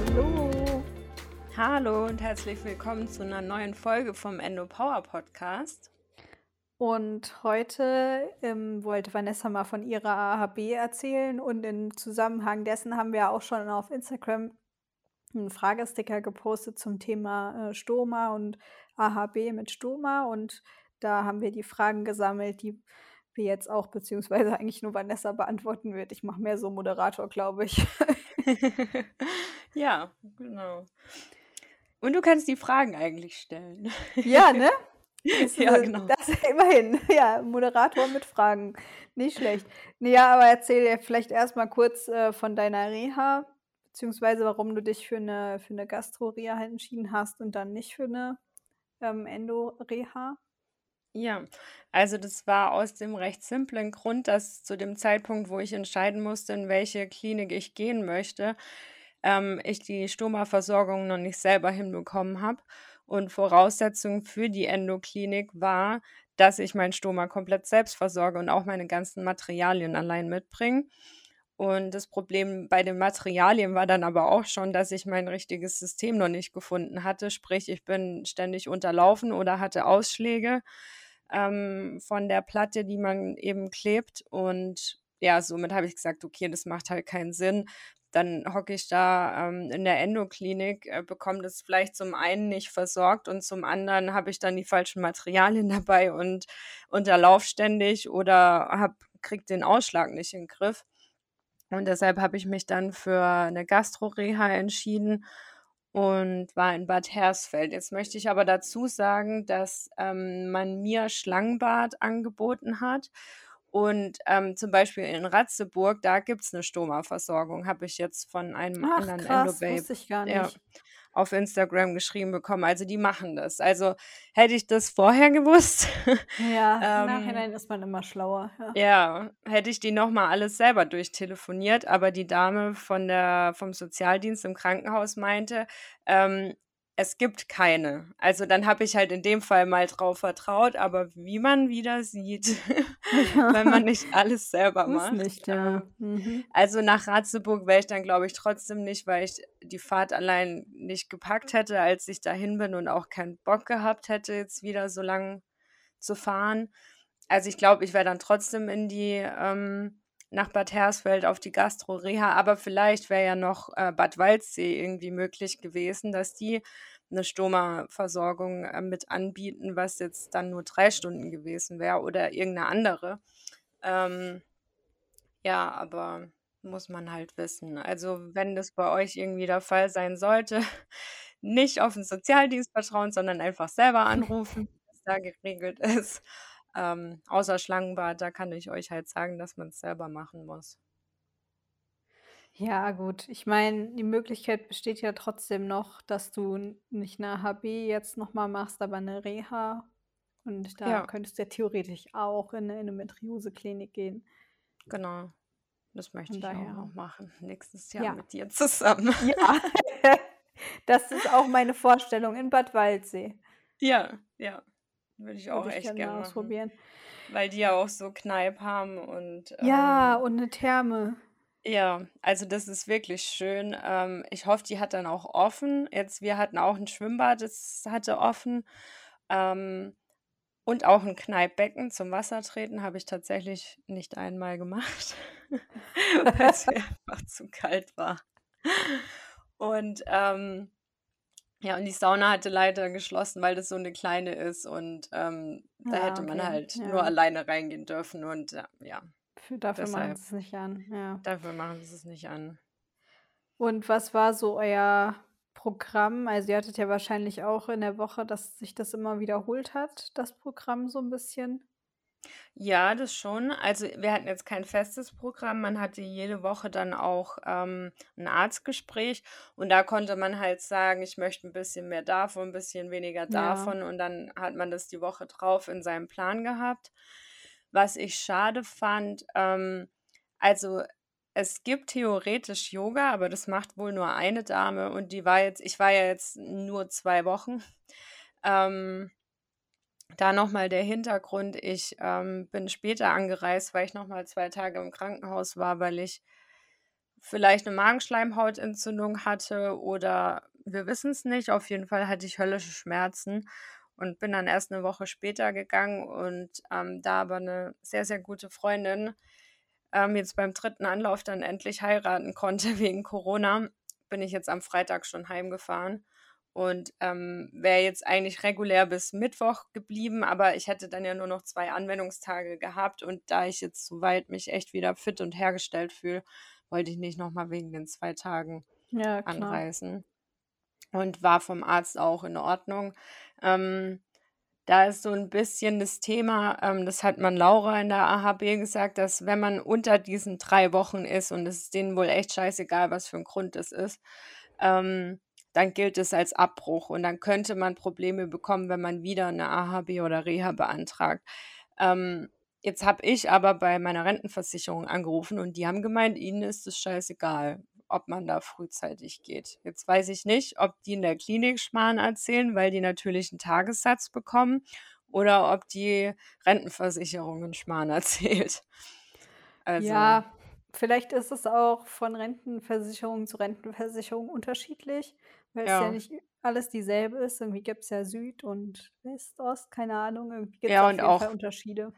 Hallo. Hallo und herzlich willkommen zu einer neuen Folge vom Endo Power Podcast. Und heute ähm, wollte Vanessa mal von ihrer AHB erzählen und im Zusammenhang dessen haben wir auch schon auf Instagram einen Fragesticker gepostet zum Thema äh, Stoma und AHB mit Stoma und da haben wir die Fragen gesammelt, die wir jetzt auch beziehungsweise eigentlich nur Vanessa beantworten wird. Ich mache mehr so Moderator, glaube ich. ja, genau. Und du kannst die Fragen eigentlich stellen. Ja, ne? Das, ja, genau. Das immerhin. Ja, Moderator mit Fragen. Nicht schlecht. Ja, aber erzähl dir vielleicht erstmal kurz äh, von deiner Reha, beziehungsweise warum du dich für eine, für eine Gastro-Reha entschieden hast und dann nicht für eine ähm, Endo-Reha. Ja, also das war aus dem recht simplen Grund, dass zu dem Zeitpunkt, wo ich entscheiden musste, in welche Klinik ich gehen möchte, ähm, ich die Stoma-Versorgung noch nicht selber hinbekommen habe. Und Voraussetzung für die Endoklinik war, dass ich mein Stoma komplett selbst versorge und auch meine ganzen Materialien allein mitbringe. Und das Problem bei den Materialien war dann aber auch schon, dass ich mein richtiges System noch nicht gefunden hatte. Sprich, ich bin ständig unterlaufen oder hatte Ausschläge ähm, von der Platte, die man eben klebt. Und ja, somit habe ich gesagt, okay, das macht halt keinen Sinn. Dann hocke ich da ähm, in der Endoklinik, äh, bekomme das vielleicht zum einen nicht versorgt und zum anderen habe ich dann die falschen Materialien dabei und unterlauf ständig oder hab, krieg den Ausschlag nicht in den Griff. Und deshalb habe ich mich dann für eine Gastro-Reha entschieden und war in Bad Hersfeld. Jetzt möchte ich aber dazu sagen, dass ähm, man mir Schlangenbad angeboten hat. Und ähm, zum Beispiel in Ratzeburg, da gibt es eine Stoma-Versorgung, habe ich jetzt von einem Ach, anderen krass, Endobabe. ich gar nicht. Ja auf Instagram geschrieben bekommen. Also die machen das. Also hätte ich das vorher gewusst. Ja, im ähm, Nachhinein ist man immer schlauer. Ja, ja hätte ich die nochmal alles selber durchtelefoniert, aber die Dame von der, vom Sozialdienst im Krankenhaus meinte, ähm, es gibt keine. Also dann habe ich halt in dem Fall mal drauf vertraut, aber wie man wieder sieht, wenn man nicht alles selber macht. Nicht, ja. Ähm, mhm. Also nach Ratzeburg wäre ich dann, glaube ich, trotzdem nicht, weil ich die Fahrt allein nicht gepackt hätte, als ich dahin bin und auch keinen Bock gehabt hätte, jetzt wieder so lang zu fahren. Also ich glaube, ich wäre dann trotzdem in die ähm, nach Bad Hersfeld auf die Gastro-Reha, aber vielleicht wäre ja noch äh, Bad Waldsee irgendwie möglich gewesen, dass die eine Stoma-Versorgung äh, mit anbieten, was jetzt dann nur drei Stunden gewesen wäre oder irgendeine andere. Ähm, ja, aber muss man halt wissen. Also wenn das bei euch irgendwie der Fall sein sollte, nicht auf den Sozialdienst vertrauen, sondern einfach selber anrufen, was da geregelt ist. Ähm, außer Schlangenbad, da kann ich euch halt sagen, dass man es selber machen muss. Ja, gut. Ich meine, die Möglichkeit besteht ja trotzdem noch, dass du nicht eine HB jetzt nochmal machst, aber eine Reha. Und da Ja, könntest du ja theoretisch auch in eine Endometriose-Klinik gehen. genau. Das möchte Von ich auch daher, noch machen. Nächstes Jahr ja. mit dir zusammen. Ja, das ist auch meine Vorstellung in Bad Waldsee. Ja, ja. Würde ich auch Würde ich echt gerne gern ausprobieren. Weil die ja auch so Kneipp haben und Ja, ähm, und eine Therme. ja, also das ist wirklich schön. Ähm, ich hoffe, die hat dann auch offen. Jetzt, wir hatten auch ein Schwimmbad, das hatte offen. Ähm, und auch ein Kneippbecken zum Wassertreten habe ich tatsächlich nicht einmal gemacht, weil es mir einfach zu kalt war. Und ähm, ja, und die Sauna hatte leider geschlossen, weil das so eine kleine ist und ähm, da Ja, hätte man okay. halt nur Ja. alleine reingehen dürfen und ja, Für, dafür machen deshalb, sie es nicht an. Ja. dafür machen sie es nicht an. Und was war so euer Programm? Also ihr hattet ja wahrscheinlich auch in der Woche, dass sich das immer wiederholt hat, das Programm so ein bisschen. Ja, das schon. Also wir hatten jetzt kein festes Programm. Man hatte jede Woche dann auch ähm, ein Arztgespräch und da konnte man halt sagen, ich möchte ein bisschen mehr davon, ein bisschen weniger Ja. davon und dann hat man das die Woche drauf in seinem Plan gehabt. Was ich schade fand, ähm, also es gibt theoretisch Yoga, aber das macht wohl nur eine Dame und die war jetzt, ich war ja jetzt nur zwei Wochen. Ähm, da nochmal der Hintergrund, ich ähm, bin später angereist, weil ich nochmal zwei Tage im Krankenhaus war, weil ich vielleicht eine Magenschleimhautentzündung hatte oder wir wissen es nicht. Auf jeden Fall hatte ich höllische Schmerzen und bin dann erst eine Woche später gegangen und, ähm, da aber eine sehr, sehr gute Freundin, ähm, jetzt beim dritten Anlauf dann endlich heiraten konnte wegen Corona, bin ich jetzt am Freitag schon heimgefahren und, ähm, wäre jetzt eigentlich regulär bis Mittwoch geblieben, aber ich hätte dann ja nur noch zwei Anwendungstage gehabt und da ich jetzt soweit mich echt wieder fit und hergestellt fühle, wollte ich nicht noch mal wegen den zwei Tagen Ja, anreisen und war vom Arzt auch in Ordnung. Ähm, da ist so ein bisschen das Thema, ähm, das hat man Laura in der AHB gesagt, dass wenn man unter diesen drei Wochen ist und es ist denen wohl echt scheißegal, was für ein Grund das ist, ähm, dann gilt es als Abbruch und dann könnte man Probleme bekommen, wenn man wieder eine AHB oder Reha beantragt. Ähm, jetzt habe ich aber bei meiner Rentenversicherung angerufen und die haben gemeint, ihnen ist es scheißegal, ob man da frühzeitig geht. Jetzt weiß ich nicht, ob die in der Klinik Schmarrn erzählen, weil die natürlich einen Tagessatz bekommen oder ob die Rentenversicherung einen Schmarrn erzählt. Also Ja, vielleicht ist es auch von Rentenversicherung zu Rentenversicherung unterschiedlich, weil es ja ja. nicht alles dieselbe ist. Irgendwie gibt es ja Süd und West, Ost, keine Ahnung. Irgendwie gibt es Ja, auf jeden Fall auch Unterschiede.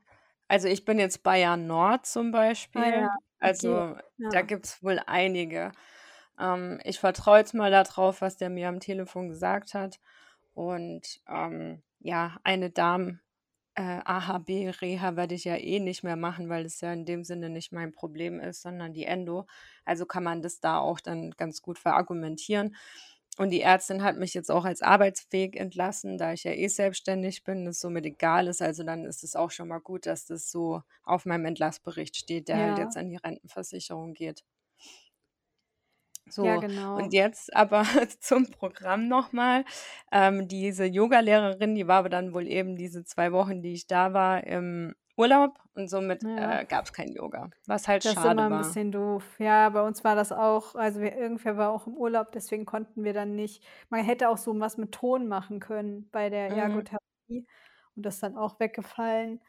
also, ich bin jetzt Bayern Nord zum Ah ja, Beispiel. okay. Also, da Ja. gibt es wohl einige. Ähm, ich vertraue jetzt mal darauf, was der mir am Telefon gesagt hat. Und, ähm, ja, eine Darm äh, AHB-Reha werde ich ja eh nicht mehr machen, weil es ja in dem Sinne nicht mein Problem ist, sondern die Endo. Also kann man das da auch dann ganz gut verargumentieren. Und die Ärztin hat mich jetzt auch als arbeitsfähig entlassen, da ich ja eh selbstständig bin, das somit egal ist. Also dann ist es auch schon mal gut, dass das so auf meinem Entlassbericht steht, der halt Ja. jetzt an die Rentenversicherung geht. Ja, So, und genau. jetzt aber zum Programm noch mal. Ähm, diese Yogalehrerin, die war aber dann wohl eben diese 2 Wochen, die ich da war, im Urlaub und somit, Ja. äh, gab's kein Yoga, was halt Das ist immer schade 'n war. bisschen doof. Ja, bei uns war das auch also, wir irgendwer war auch im Urlaub, deswegen konnten wir dann nicht man hätte auch so was mit Ton machen können bei der Mhm. Ergotherapie und das dann auch weggefallen,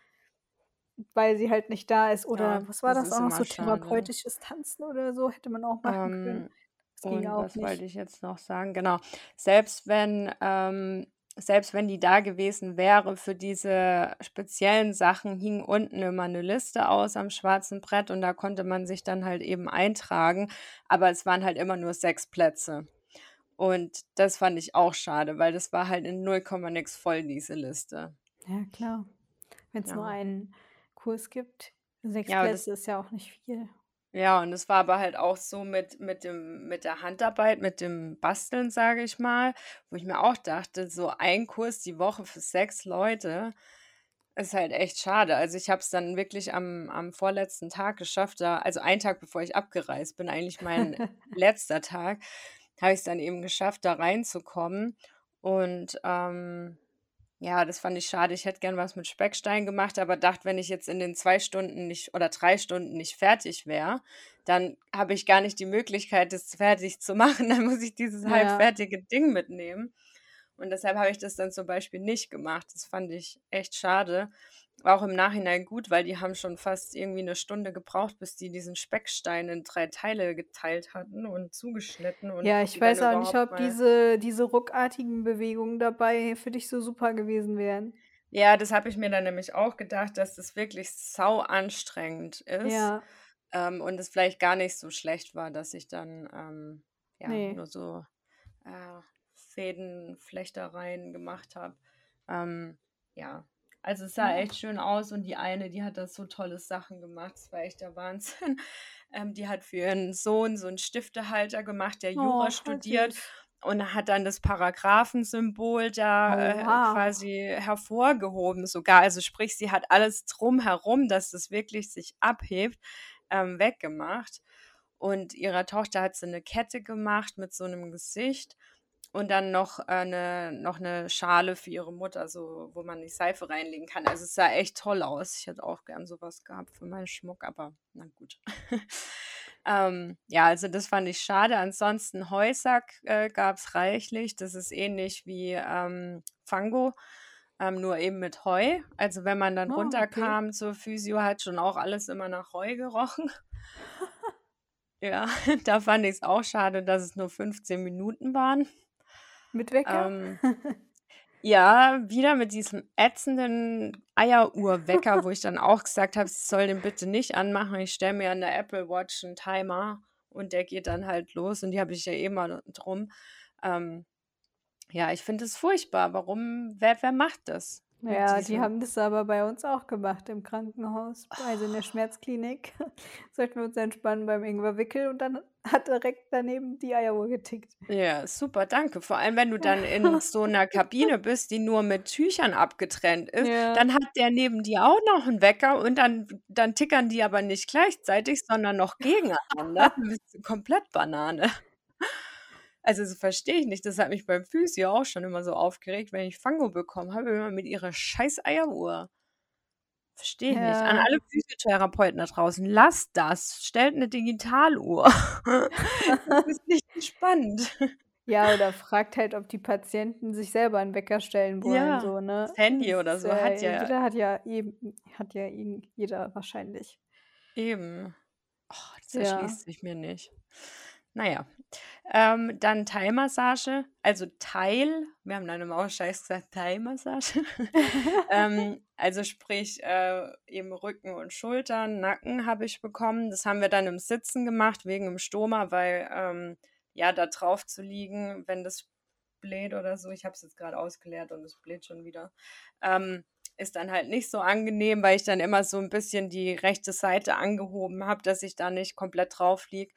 weil sie halt nicht da ist. Ja, Oder was war das das auch noch so schade. therapeutisches Tanzen oder so hätte man auch machen können. Ähm, Das ging und auch was wollte nicht. ich jetzt noch sagen? Genau, selbst wenn ähm, selbst wenn die da gewesen wäre für diese speziellen Sachen, hing unten immer 'ne Liste aus am schwarzen Brett und da konnte man sich dann halt eben eintragen, aber es waren halt immer nur 6 Plätze. Und das fand ich auch schade, weil das war halt in null Komma nix voll, diese Liste. Ja, klar. Wenn's nur Ja. einen Kurs gibt. 6 Ja, Plätze ist ja auch nicht viel. Ja, und es war aber halt auch so mit mit dem mit der Handarbeit, mit dem Basteln, sage ich mal, wo ich mir auch dachte, so ein Kurs die Woche für 6 Leute ist halt echt schade. Also, ich habe es dann wirklich am am vorletzten Tag geschafft, da also, einen Tag bevor ich abgereist bin, eigentlich mein letzter Tag, habe ich's dann eben geschafft, da reinzukommen. Und, ähm, ja, das fand ich schade. Ich hätte gern was mit Speckstein gemacht, aber dachte, wenn ich jetzt in den 2 Stunden nicht oder 3 Stunden nicht fertig wäre, dann habe ich gar nicht die Möglichkeit, das fertig zu machen. Dann muss ich dieses Ja. halbfertige Ding mitnehmen. Und deshalb habe ich das dann zum Beispiel nicht gemacht. Das fand ich echt schade. War auch im Nachhinein gut, weil die haben schon fast irgendwie 'ne Stunde gebraucht, bis die diesen Speckstein in 3 Teile geteilt hatten und zugeschnitten und Ja, ich weiß auch nicht, ob diese diese ruckartigen Bewegungen dabei für dich so super gewesen wären. Ja, das habe ich mir dann nämlich auch gedacht, dass das wirklich sauanstrengend ist, Ja. ähm, und es vielleicht gar nicht so schlecht war, dass ich dann, ähm, ja, Ne. nur so, äh, Fädenflechtereien gemacht habe. Ähm, ja, also, es sah Ja. echt schön aus und die eine, die hat da so tolle Sachen gemacht. Das war echt der Wahnsinn. Ähm, die hat für ihren Sohn so 'n Stiftehalter gemacht, der Jura Oh, studiert und hat dann das Paragraphensymbol da, äh, quasi hervorgehoben sogar. Also, sprich, sie hat alles drumherum, dass das wirklich sich abhebt, ähm, weggemacht. Und ihrer Tochter hat sie 'ne Kette gemacht mit so 'nem Gesicht und dann noch, äh, 'ne noch 'ne Schale für ihre Mutter, so wo man die Seife reinlegen kann. Also, es sah echt toll aus. Ich hätte auch gern so was gehabt für meinen Schmuck, aber na gut. Ähm, ja, also, das fand ich schade. Ansonsten Heusack, äh, gab's reichlich. Das ist ähnlich wie, ähm, Fango, ähm, nur eben mit Heu. Also, wenn man dann Oh, okay. runterkam zur Physio, hat schon auch alles immer nach Heu gerochen. Ja, da fand ich es auch schade, dass es nur 15 Minuten waren. Mit Wecker? Ähm, ja, wieder mit diesem ätzenden Eieruhrwecker, wo ich dann auch gesagt habe, sie soll den bitte nicht anmachen. Ich stelle mir an der Apple Watch einen Timer und der geht dann halt los und die habe ich ja eh mal drum. Ähm, ja, ich finde es furchtbar. Warum, wer, wer macht das? Ja, die haben das aber bei uns auch gemacht im Krankenhaus, also in der Schmerzklinik. Sollten wir uns entspannen beim Ingwer Wickel und dann hat direkt daneben die Eieruhr getickt. Ja, super, danke. Vor allem, wenn du dann in so einer Kabine bist, die nur mit Tüchern abgetrennt ist, Ja. dann hat der neben dir auch noch einen Wecker und dann, dann tickern die aber nicht gleichzeitig, sondern noch gegeneinander. Du bist komplett Banane. Also das verstehe ich nicht. Das hat mich beim Physio auch schon immer so aufgeregt, wenn ich Fango bekommen habe, immer mit ihrer scheiß Eieruhr. Verstehe ich nicht. An Ja. alle Physiotherapeuten da draußen, lasst das. Stellt eine Digitaluhr. Das ist nicht entspannt. Ja, oder fragt halt, ob die Patienten sich selber einen Wecker stellen wollen, Ja, so, ne? das Handy Das oder so ja hat ja jeder hat ja eben hat ja jeder wahrscheinlich. eben. Oh, das Ja. erschließt sich mir nicht. Na ja, ähm, dann Thai-Massage, also Teil wir haben dann immer auch scheiß gesagt, Thai-Massage. Ähm, also sprich, äh, eben Rücken und Schultern, Nacken habe ich bekommen. Das haben wir dann im Sitzen gemacht wegen dem Stoma, weil, ähm, ja, da drauf zu liegen, wenn das bläht oder so ich habe es jetzt grad ausgeleert und es bläht schon wieder, ähm, ist dann halt nicht so angenehm, weil ich dann immer so 'n bisschen die rechte Seite angehoben habe, dass ich da nicht komplett drauf liege.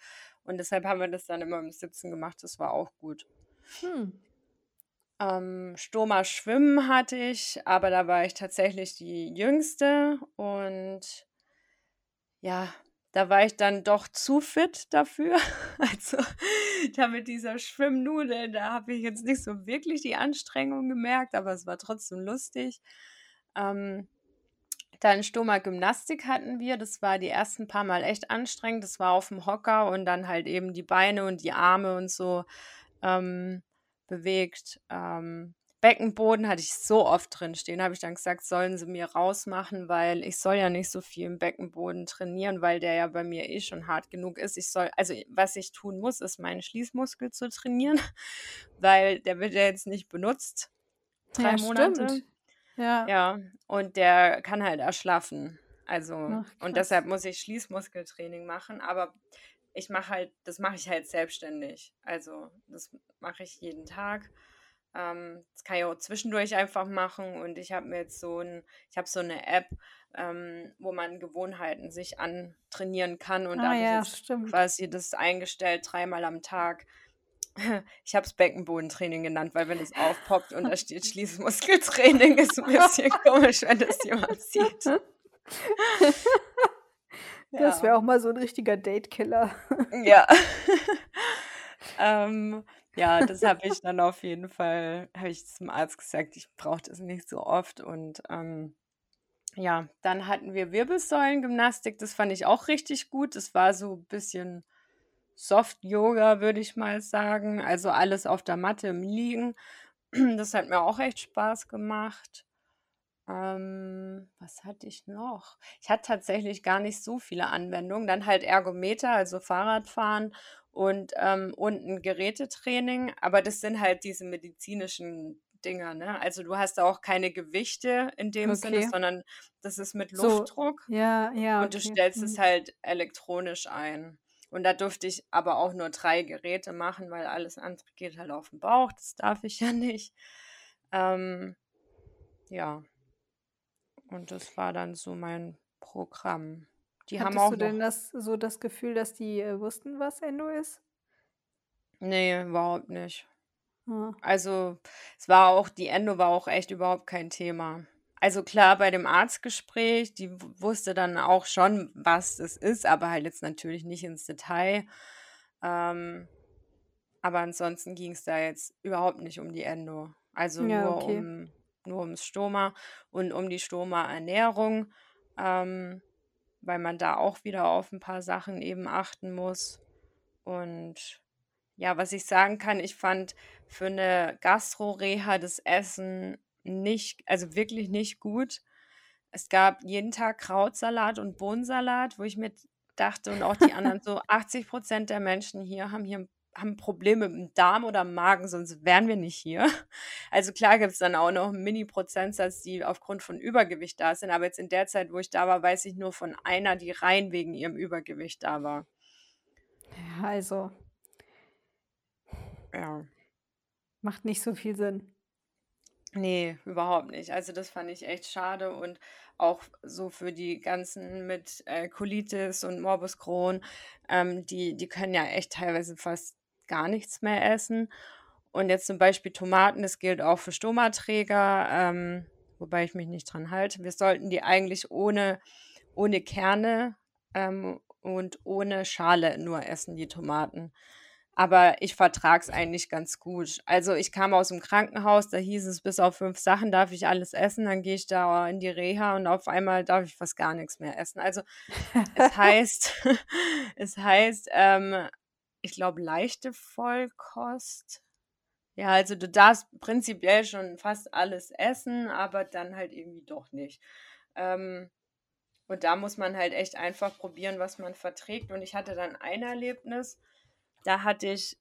Und deshalb haben wir das dann immer im Sitzen gemacht. Das war auch gut. Hm. Ähm, Stoma Schwimmen hatte ich, aber da war ich tatsächlich die Jüngste und ja, da war ich dann doch zu fit dafür. Also, da mit dieser Schwimmnudel, da habe ich jetzt nicht so wirklich die Anstrengung gemerkt, aber es war trotzdem lustig. Ähm, dann Stoma Gymnastik hatten wir. Das war die ersten paar Mal echt anstrengend. Das war auf'm Hocker und dann halt eben die Beine und die Arme und so, ähm, bewegt. Ähm, Beckenboden hatte ich so oft drinstehen. Habe ich dann gesagt, sollen sie mir rausmachen, weil ich soll ja nicht so viel im Beckenboden trainieren, weil der ja bei mir eh schon hart genug ist. Ich soll also, was ich tun muss, ist meinen Schließmuskel zu trainieren, weil der wird ja jetzt nicht benutzt, 3 Ja, Monate. stimmt. Ja. Ja, und der kann halt erschlaffen. Also Ach, und deshalb muss ich Schließmuskeltraining machen, aber ich mache halt das mache ich halt selbstständig. Also, das mache ich jeden Tag. Ähm, das kann ich auch zwischendurch einfach machen und ich habe mir jetzt so 'n ich habe so 'ne App, ähm, wo man Gewohnheiten sich antrainieren kann und da Ah habe ich ja, jetzt stimmt. quasi das eingestellt, dreimal am Tag. Ich habe es Beckenbodentraining genannt, weil wenn es aufpoppt und da steht Schließmuskeltraining, ist 'n bisschen komisch, wenn das jemand sieht. Das wäre auch mal so 'n richtiger Date-Killer. Ja. Ähm, ja, das habe ich dann auf jeden Fall habe ich zum Arzt gesagt, ich brauche das nicht so oft und, ähm, ja, dann hatten wir Wirbelsäulengymnastik, das fand ich auch richtig gut. Das war so bisschen Soft Yoga, würde ich mal sagen, also alles auf der Matte im Liegen. Das hat mir auch echt Spaß gemacht. Ähm, was hatte ich noch? Ich hatte tatsächlich gar nicht so viele Anwendungen. Dann halt Ergometer, also Fahrradfahren und, ähm, unten Gerätetraining, aber das sind halt diese medizinischen Dinger, ne? Also, du hast da auch keine Gewichte in dem Sinne, Okay. sondern das ist mit So Luftdruck ja, ja, und du okay. stellst es Mhm. halt elektronisch ein. Und da durfte ich aber auch nur 3 Geräte machen, weil alles andere geht halt auf'n Bauch. Das darf ich ja nicht. Ähm, ja. Und das war dann so mein Programm. Die haben Hattest auch du denn das so das Gefühl, dass die, äh, wussten, was Endo ist? Ne, überhaupt nicht. Ah. Also, es war auch die Endo war auch echt überhaupt kein Thema. Also klar, bei dem Arztgespräch, die w wusste dann auch schon, was es ist, aber halt jetzt natürlich nicht ins Detail. Ähm, aber ansonsten ging's da jetzt überhaupt nicht um die Endo. Also Ja, nur okay. um nur ums Stoma und um die Stoma-Ernährung, ähm, weil man da auch wieder auf 'n paar Sachen eben achten muss. Und ja, was ich sagen kann, ich fand für 'ne Gastro-Reha das Essen nicht also wirklich nicht gut. Es gab jeden Tag Krautsalat und Bohnensalat, wo ich mir dachte und auch die anderen so, 80 Prozent der Menschen hier haben hier haben Probleme mit dem Darm oder im Magen, sonst wären wir nicht hier. Also klar gibt es dann auch noch einen Mini-Prozentsatz, die aufgrund von Übergewicht da sind. Aber jetzt in der Zeit, wo ich da war, weiß ich nur von einer, die rein wegen ihrem Übergewicht da war. Ja, also. Ja. Macht nicht so viel Sinn. Nee, überhaupt nicht. Also das fand ich echt schade und auch so für die ganzen mit äh, Colitis und Morbus Crohn, ähm, die, die können ja echt teilweise fast gar nichts mehr essen. Und jetzt zum Beispiel Tomaten, das gilt auch für Stomaträger, ähm, wobei ich mich nicht dran halte. Wir sollten die eigentlich ohne, ohne Kerne ähm, und ohne Schale nur essen, die Tomaten. Aber ich vertrage es eigentlich ganz gut. Also ich kam aus dem Krankenhaus, da hieß es, bis auf fünf Sachen darf ich alles essen. Dann gehe ich da in die Reha und auf einmal darf ich fast gar nichts mehr essen. Also es heißt, es heißt, ähm, ich glaube, leichte Vollkost. Ja, also du darfst prinzipiell schon fast alles essen, aber dann halt irgendwie doch nicht. Ähm, und da muss man halt echt einfach probieren, was man verträgt. Und ich hatte dann ein Erlebnis, da hatte ich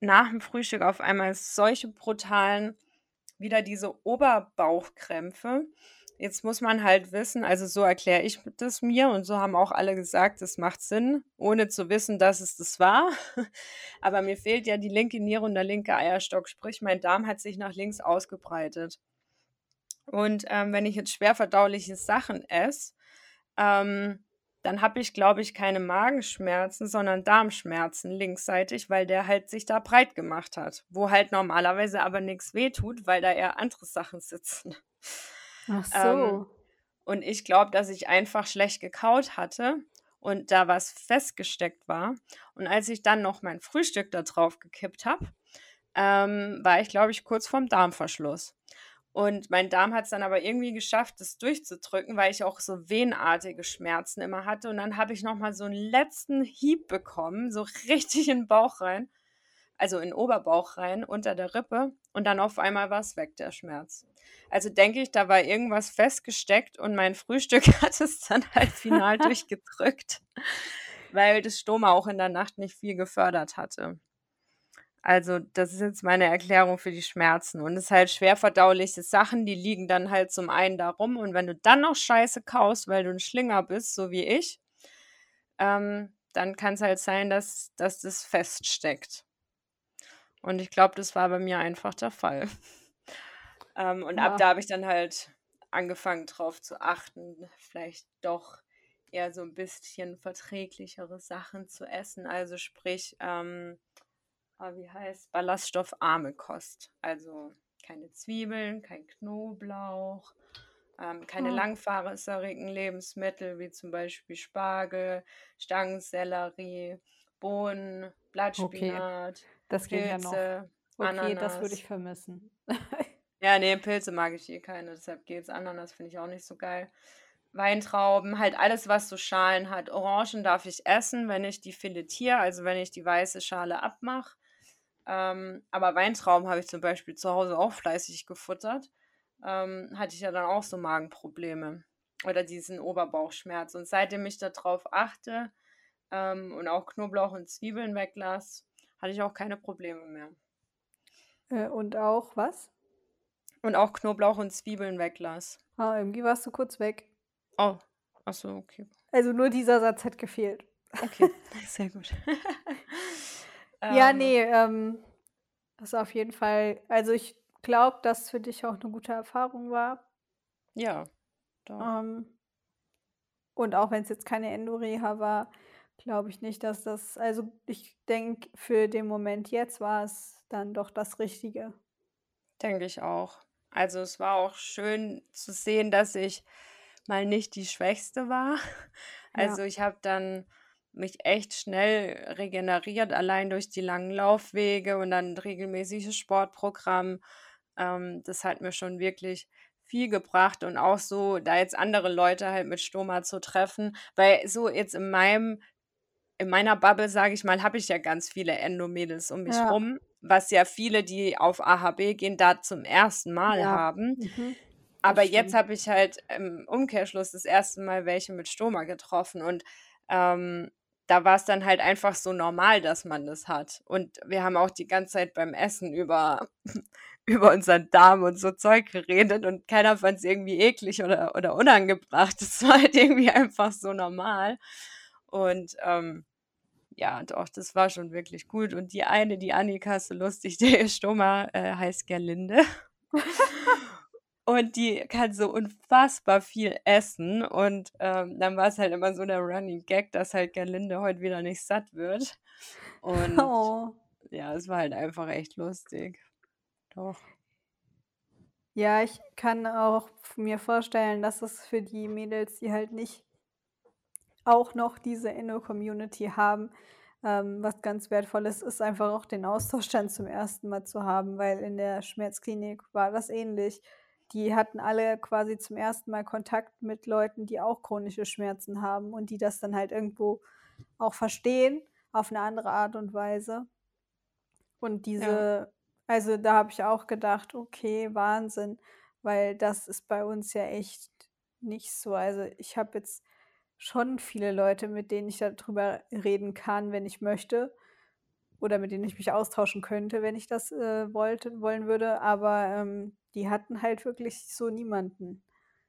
nach dem Frühstück auf einmal solche brutalen, wieder diese Oberbauchkrämpfe. Jetzt muss man halt wissen, also so erkläre ich das mir und so haben auch alle gesagt, das macht Sinn, ohne zu wissen, dass es das war. Aber mir fehlt ja die linke Niere und der linke Eierstock, sprich mein Darm hat sich nach links ausgebreitet. Und ähm, wenn ich jetzt schwer verdauliche Sachen esse, ähm, dann habe ich, glaube ich, keine Magenschmerzen, sondern Darmschmerzen linksseitig, weil der halt sich da breit gemacht hat. Wo halt normalerweise aber nichts wehtut, weil da eher andere Sachen sitzen. Ach so. Ähm, und ich glaube, dass ich einfach schlecht gekaut hatte und da was festgesteckt war. Und als ich dann noch mein Frühstück da drauf gekippt habe, ähm, war ich, glaube ich, kurz vorm Darmverschluss. Und mein Darm hat es dann aber irgendwie geschafft, das durchzudrücken, weil ich auch so wehenartige Schmerzen immer hatte. Und dann habe ich nochmal so einen letzten Hieb bekommen, so richtig in den Bauch rein also in den Oberbauch rein, unter der Rippe und dann auf einmal war es weg, der Schmerz. Also denke ich, da war irgendwas festgesteckt und mein Frühstück hat es dann halt final durchgedrückt, weil das Stoma auch in der Nacht nicht viel gefördert hatte. Also, das ist jetzt meine Erklärung für die Schmerzen. Und es ist halt schwer verdauliche Sachen, die liegen dann halt zum einen darum. Und wenn du dann noch Scheiße kaust, weil du ein Schlinger bist, so wie ich, ähm, dann kann es halt sein, dass, dass das feststeckt. Und ich glaube, das war bei mir einfach der Fall. ähm, und ja. ab da habe ich dann halt angefangen drauf zu achten, vielleicht doch eher so ein bisschen verträglichere Sachen zu essen. Also sprich, ähm, wie heißt ballaststoffarme Kost. Also keine Zwiebeln, kein Knoblauch, ähm, keine oh. langfaserischen Lebensmittel wie zum Beispiel Spargel, Stangensellerie, Bohnen, Blattspinat. Okay. Das geht ja noch. Okay, Ananas. das würde ich vermissen. ja, nee, Pilze mag ich eh keine, deshalb geht's. Ananas finde ich auch nicht so geil. Weintrauben, halt alles, was so Schalen hat. Orangen darf ich essen, wenn ich die filetiere, also wenn ich die weiße Schale abmache. Ähm, aber Weintrauben habe ich zum Beispiel zu Hause auch fleißig gefuttert. Ähm, hatte ich ja dann auch so Magenprobleme oder diesen Oberbauchschmerz. Und seitdem ich darauf achte ähm, und auch Knoblauch und Zwiebeln weglasse, hatte ich auch keine Probleme mehr. Äh, und auch was? Und auch Knoblauch und Zwiebeln weglass. Ah, irgendwie warst du kurz weg. Oh, achso, okay. Also nur dieser Satz hat gefehlt. Okay, sehr gut. ja, ähm. nee, ähm, das ist auf jeden Fall, also ich glaube, dass für dich auch eine gute Erfahrung war. Ja. Ähm, und auch wenn es jetzt keine Endoreha war, Glaube ich nicht, dass das also, ich denke, für den Moment jetzt war es dann doch das Richtige. Denke ich auch. Also, es war auch schön zu sehen, dass ich mal nicht die Schwächste war. Also, Ja. ich habe dann mich echt schnell regeneriert, allein durch die langen Laufwege und dann regelmäßiges Sportprogramm. Ähm, das hat mir schon wirklich viel gebracht und auch so, da jetzt andere Leute halt mit Stoma zu treffen, weil so jetzt in meinem in meiner Bubble, sage ich mal, habe ich ja ganz viele Endomädels um mich ja. rum, was ja viele, die auf AHB gehen, da zum ersten Mal ja. haben. Mhm. Aber jetzt habe ich halt im Umkehrschluss das erste Mal welche mit Stoma getroffen und ähm, da war es dann halt einfach so normal, dass man das hat. Und wir haben auch die ganze Zeit beim Essen über, über unseren Darm und so Zeug geredet und keiner fand es irgendwie eklig oder, oder unangebracht. Das war halt irgendwie einfach so normal. Und ähm, ja, doch, das war schon wirklich gut. Und die eine, die Annika, ist so lustig, der Stoma äh, heißt Gerlinde. Und die kann so unfassbar viel essen. Und ähm, dann war es halt immer so der Running Gag, dass halt Gerlinde heute wieder nicht satt wird. Und Oh. ja, es war halt einfach echt lustig. Doch. Ja, ich kann auch mir vorstellen, dass es für die Mädels, die halt nicht auch noch diese Inno-Community haben, ähm, was ganz Wertvolles ist, einfach auch den Austausch dann zum ersten Mal zu haben, weil in der Schmerzklinik war das ähnlich. Die hatten alle quasi zum ersten Mal Kontakt mit Leuten, die auch chronische Schmerzen haben und die das dann halt irgendwo auch verstehen auf eine andere Art und Weise. Und Ja. diese also, da habe ich auch gedacht: „Okay, Wahnsinn“, weil das ist bei uns ja echt nicht so. Also, ich habe jetzt schon viele Leute, mit denen ich da drüber reden kann, wenn ich möchte oder mit denen ich mich austauschen könnte, wenn ich das, äh, wollte wollen würde, aber, ähm, die hatten halt wirklich so niemanden.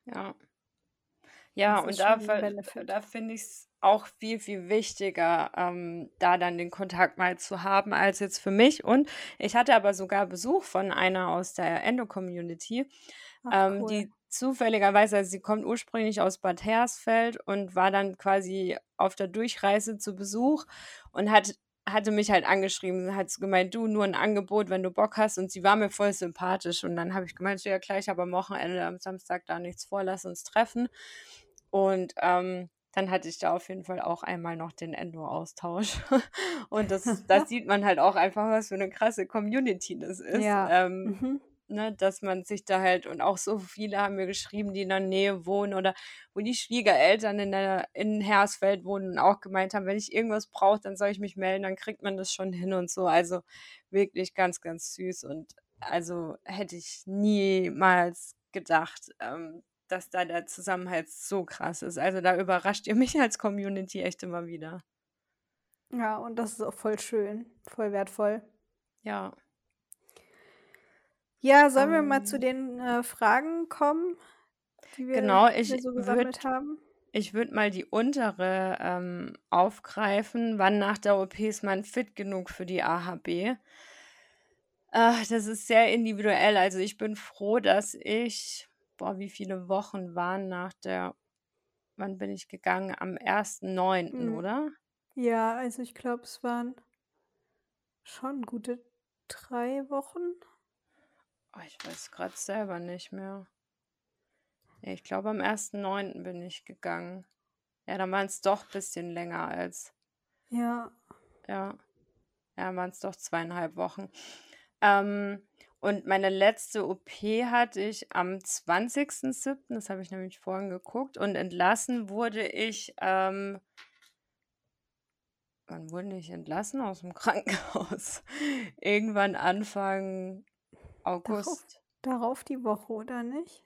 Ja. Ja, und da da finde ich's auch viel, viel wichtiger, ähm, da dann den Kontakt mal zu haben als jetzt für mich. Und ich hatte aber sogar Besuch von einer aus der Endo-Community, ähm, cool. die zufälligerweise also, sie kommt ursprünglich aus Bad Hersfeld und war dann quasi auf der Durchreise zu Besuch und hat hatte mich halt angeschrieben, hat gemeint: „Du, nur 'n Angebot, wenn du Bock hast.“ Und sie war mir voll sympathisch. Und dann habe ich gemeint: „Ja klar, ich habe am Wochenende am Samstag da nichts vor, lass uns treffen.“ Und, ähm, dann hatte ich da auf jeden Fall auch einmal noch den Endo-Austausch. Und das da sieht man halt auch einfach, was für 'ne krasse Community das ist, Ja. ähm, Mhm. Ne, dass man sich da halt und auch so viele haben mir geschrieben, die in der Nähe wohnen oder wo die Schwiegereltern in der in Hersfeld wohnen und auch gemeint haben: „Wenn ich irgendwas brauche, dann soll ich mich melden, dann kriegt man das schon hin“ und so. Also, wirklich ganz, ganz süß und also, hätte ich niemals gedacht, ähm, dass da der Zusammenhalt so krass ist. Also, da überrascht ihr mich als Community echt immer wieder. Ja, und das ist auch voll schön, voll wertvoll. Ja. Ja, sollen wir mal zu Ähm. den, äh, Fragen kommen, die wir Genau, wir ich so gesammelt haben? ich würde mal die untere, ähm, aufgreifen. Wann nach der OP ist man fit genug für die AHB? Äh, das ist sehr individuell. Also, ich bin froh, dass ich boah, wie viele Wochen waren nach der wann bin ich gegangen? Am 1.9., Mhm. oder? Ja, also, ich glaube, es waren schon gute 3 Wochen. Oh, ich weiß grad selber nicht mehr. Ich glaube, am 1.9. bin ich gegangen. Ja, dann waren's doch bisschen länger als Ja. ja. Ja, waren's doch 2,5 Wochen. Ähm, und meine letzte OP hatte ich am 20.07., das habe ich nämlich vorhin geguckt und entlassen wurde ich, ähm wann wurde ich entlassen aus'm Krankenhaus? Irgendwann Anfang August. darauf die Woche, oder nicht?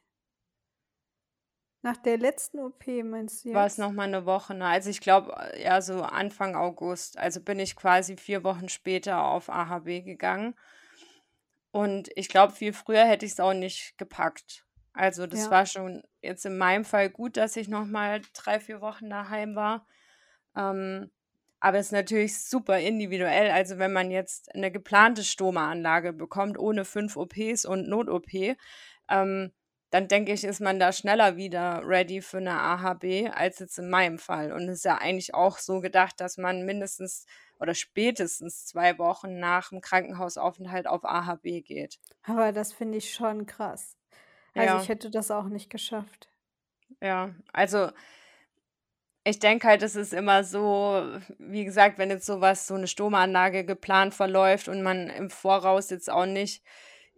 Nach der letzten OP meinst du jetzt? noch mal 'ne Woche, ne? Also, ich glaube, ja, so Anfang August. Also, bin ich quasi 4 Wochen später auf AHB gegangen. Und ich glaube, viel früher hätte ich's auch nicht gepackt. Also, das Ja. war schon jetzt in meinem Fall gut, dass ich noch mal 3, 4 Wochen daheim war. Ähm, aber ist natürlich super individuell. Also, wenn man jetzt 'ne geplante Stomaanlage bekommt ohne 5 OPs und Not-OP, ähm, dann denke ich, ist man da schneller wieder ready für 'ne AHB als jetzt in meinem Fall. Und es ist ja eigentlich auch so gedacht, dass man mindestens oder spätestens 2 Wochen nach'm Krankenhausaufenthalt auf AHB geht. Aber das finde ich schon krass. Also, ich Ja. hätte das auch nicht geschafft. Ja, also ich denke halt, es ist immer so, wie gesagt, wenn jetzt so was so 'ne Stomaanlage geplant verläuft und man im Voraus jetzt auch nicht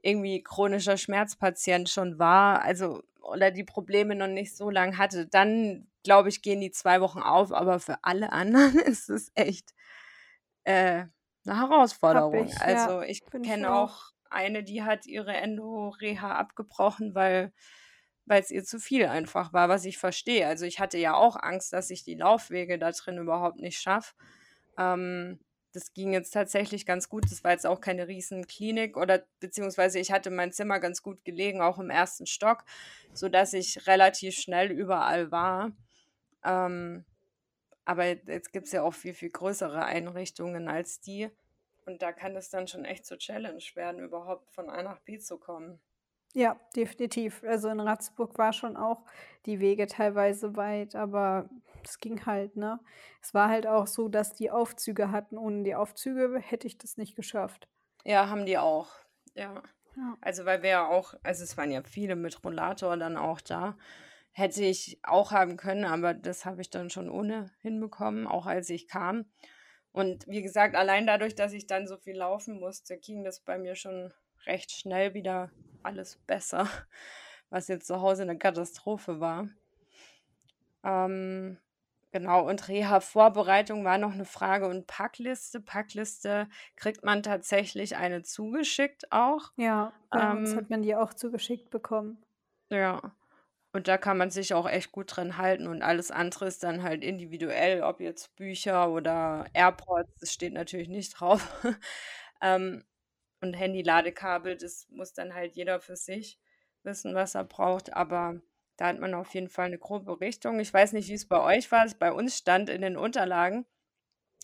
irgendwie chronischer Schmerzpatient schon war, also oder die Probleme noch nicht so lang hatte, dann glaube ich, gehen die 2 Wochen auf, aber für alle anderen ist es echt, äh, 'ne Habe Herausforderung. ich, Also, ja, ich kenne auch eine, die hat ihre Endo-Reha abgebrochen, weil weil es ihr zu viel einfach war, was ich verstehe. Also, ich hatte ja auch Angst, dass ich die Laufwege da drin überhaupt nicht schaffe. Ähm, das ging jetzt tatsächlich ganz gut. Das war jetzt auch keine Riesenklinik oder beziehungsweise ich hatte mein Zimmer ganz gut gelegen, auch im ersten Stock, sodass ich relativ schnell überall war. Ähm, aber jetzt gibt es ja auch viel, viel größere Einrichtungen als die. Und da kann es dann schon echt zur Challenge werden, überhaupt von A nach B zu kommen. Ja, definitiv. Also in Ratzeburg war schon auch die Wege teilweise weit, aber es ging halt, ne? Es war halt auch so, dass die Aufzüge hatten. Ohne die Aufzüge hätte ich das nicht geschafft. Ja, haben die auch. Ja. Ja. Also, weil wir ja auch, also es waren ja viele mit Rollator dann auch da. Hätte ich auch haben können, aber das habe ich dann schon ohne hinbekommen, auch als ich kam. Und wie gesagt, allein dadurch, dass ich dann so viel laufen musste, ging das bei mir schon recht schnell wieder alles besser, was jetzt zu Hause eine Katastrophe war. Ähm, genau, und Reha-Vorbereitung war noch eine Frage und Packliste. Packliste kriegt man tatsächlich eine zugeschickt auch. Ja, bei uns Ähm, hat man die auch zugeschickt bekommen. ja. Und da kann man sich auch echt gut dran halten und alles andere ist dann halt individuell, ob jetzt Bücher oder AirPods, das steht natürlich nicht drauf. Ähm, und Handy-Ladekabel, das muss dann halt jeder für sich wissen, was er braucht. Aber da hat man auf jeden Fall eine grobe Richtung. Ich weiß nicht, wie es bei euch war. Bei uns stand in den Unterlagen,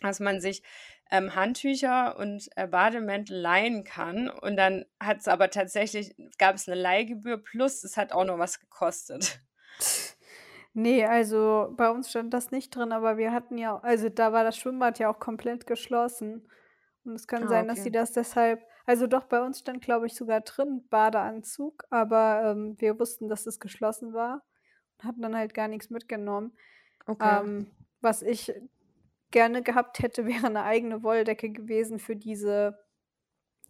dass man sich ähm, Handtücher und äh, Bademäntel leihen kann. Und dann hat es aber tatsächlich, gab es eine Leihgebühr plus es hat auch noch was gekostet. Nee, also bei uns stand das nicht drin, aber wir hatten ja, also da war das Schwimmbad ja auch komplett geschlossen. Und es kann Ah, sein, dass sie das deshalb, also doch, bei uns stand, glaube ich, sogar drin Badeanzug, aber ähm, wir wussten, dass es geschlossen war und hatten dann halt gar nichts mitgenommen. Okay. Ähm, was ich gerne gehabt hätte, wäre eine eigene Wolldecke gewesen für diese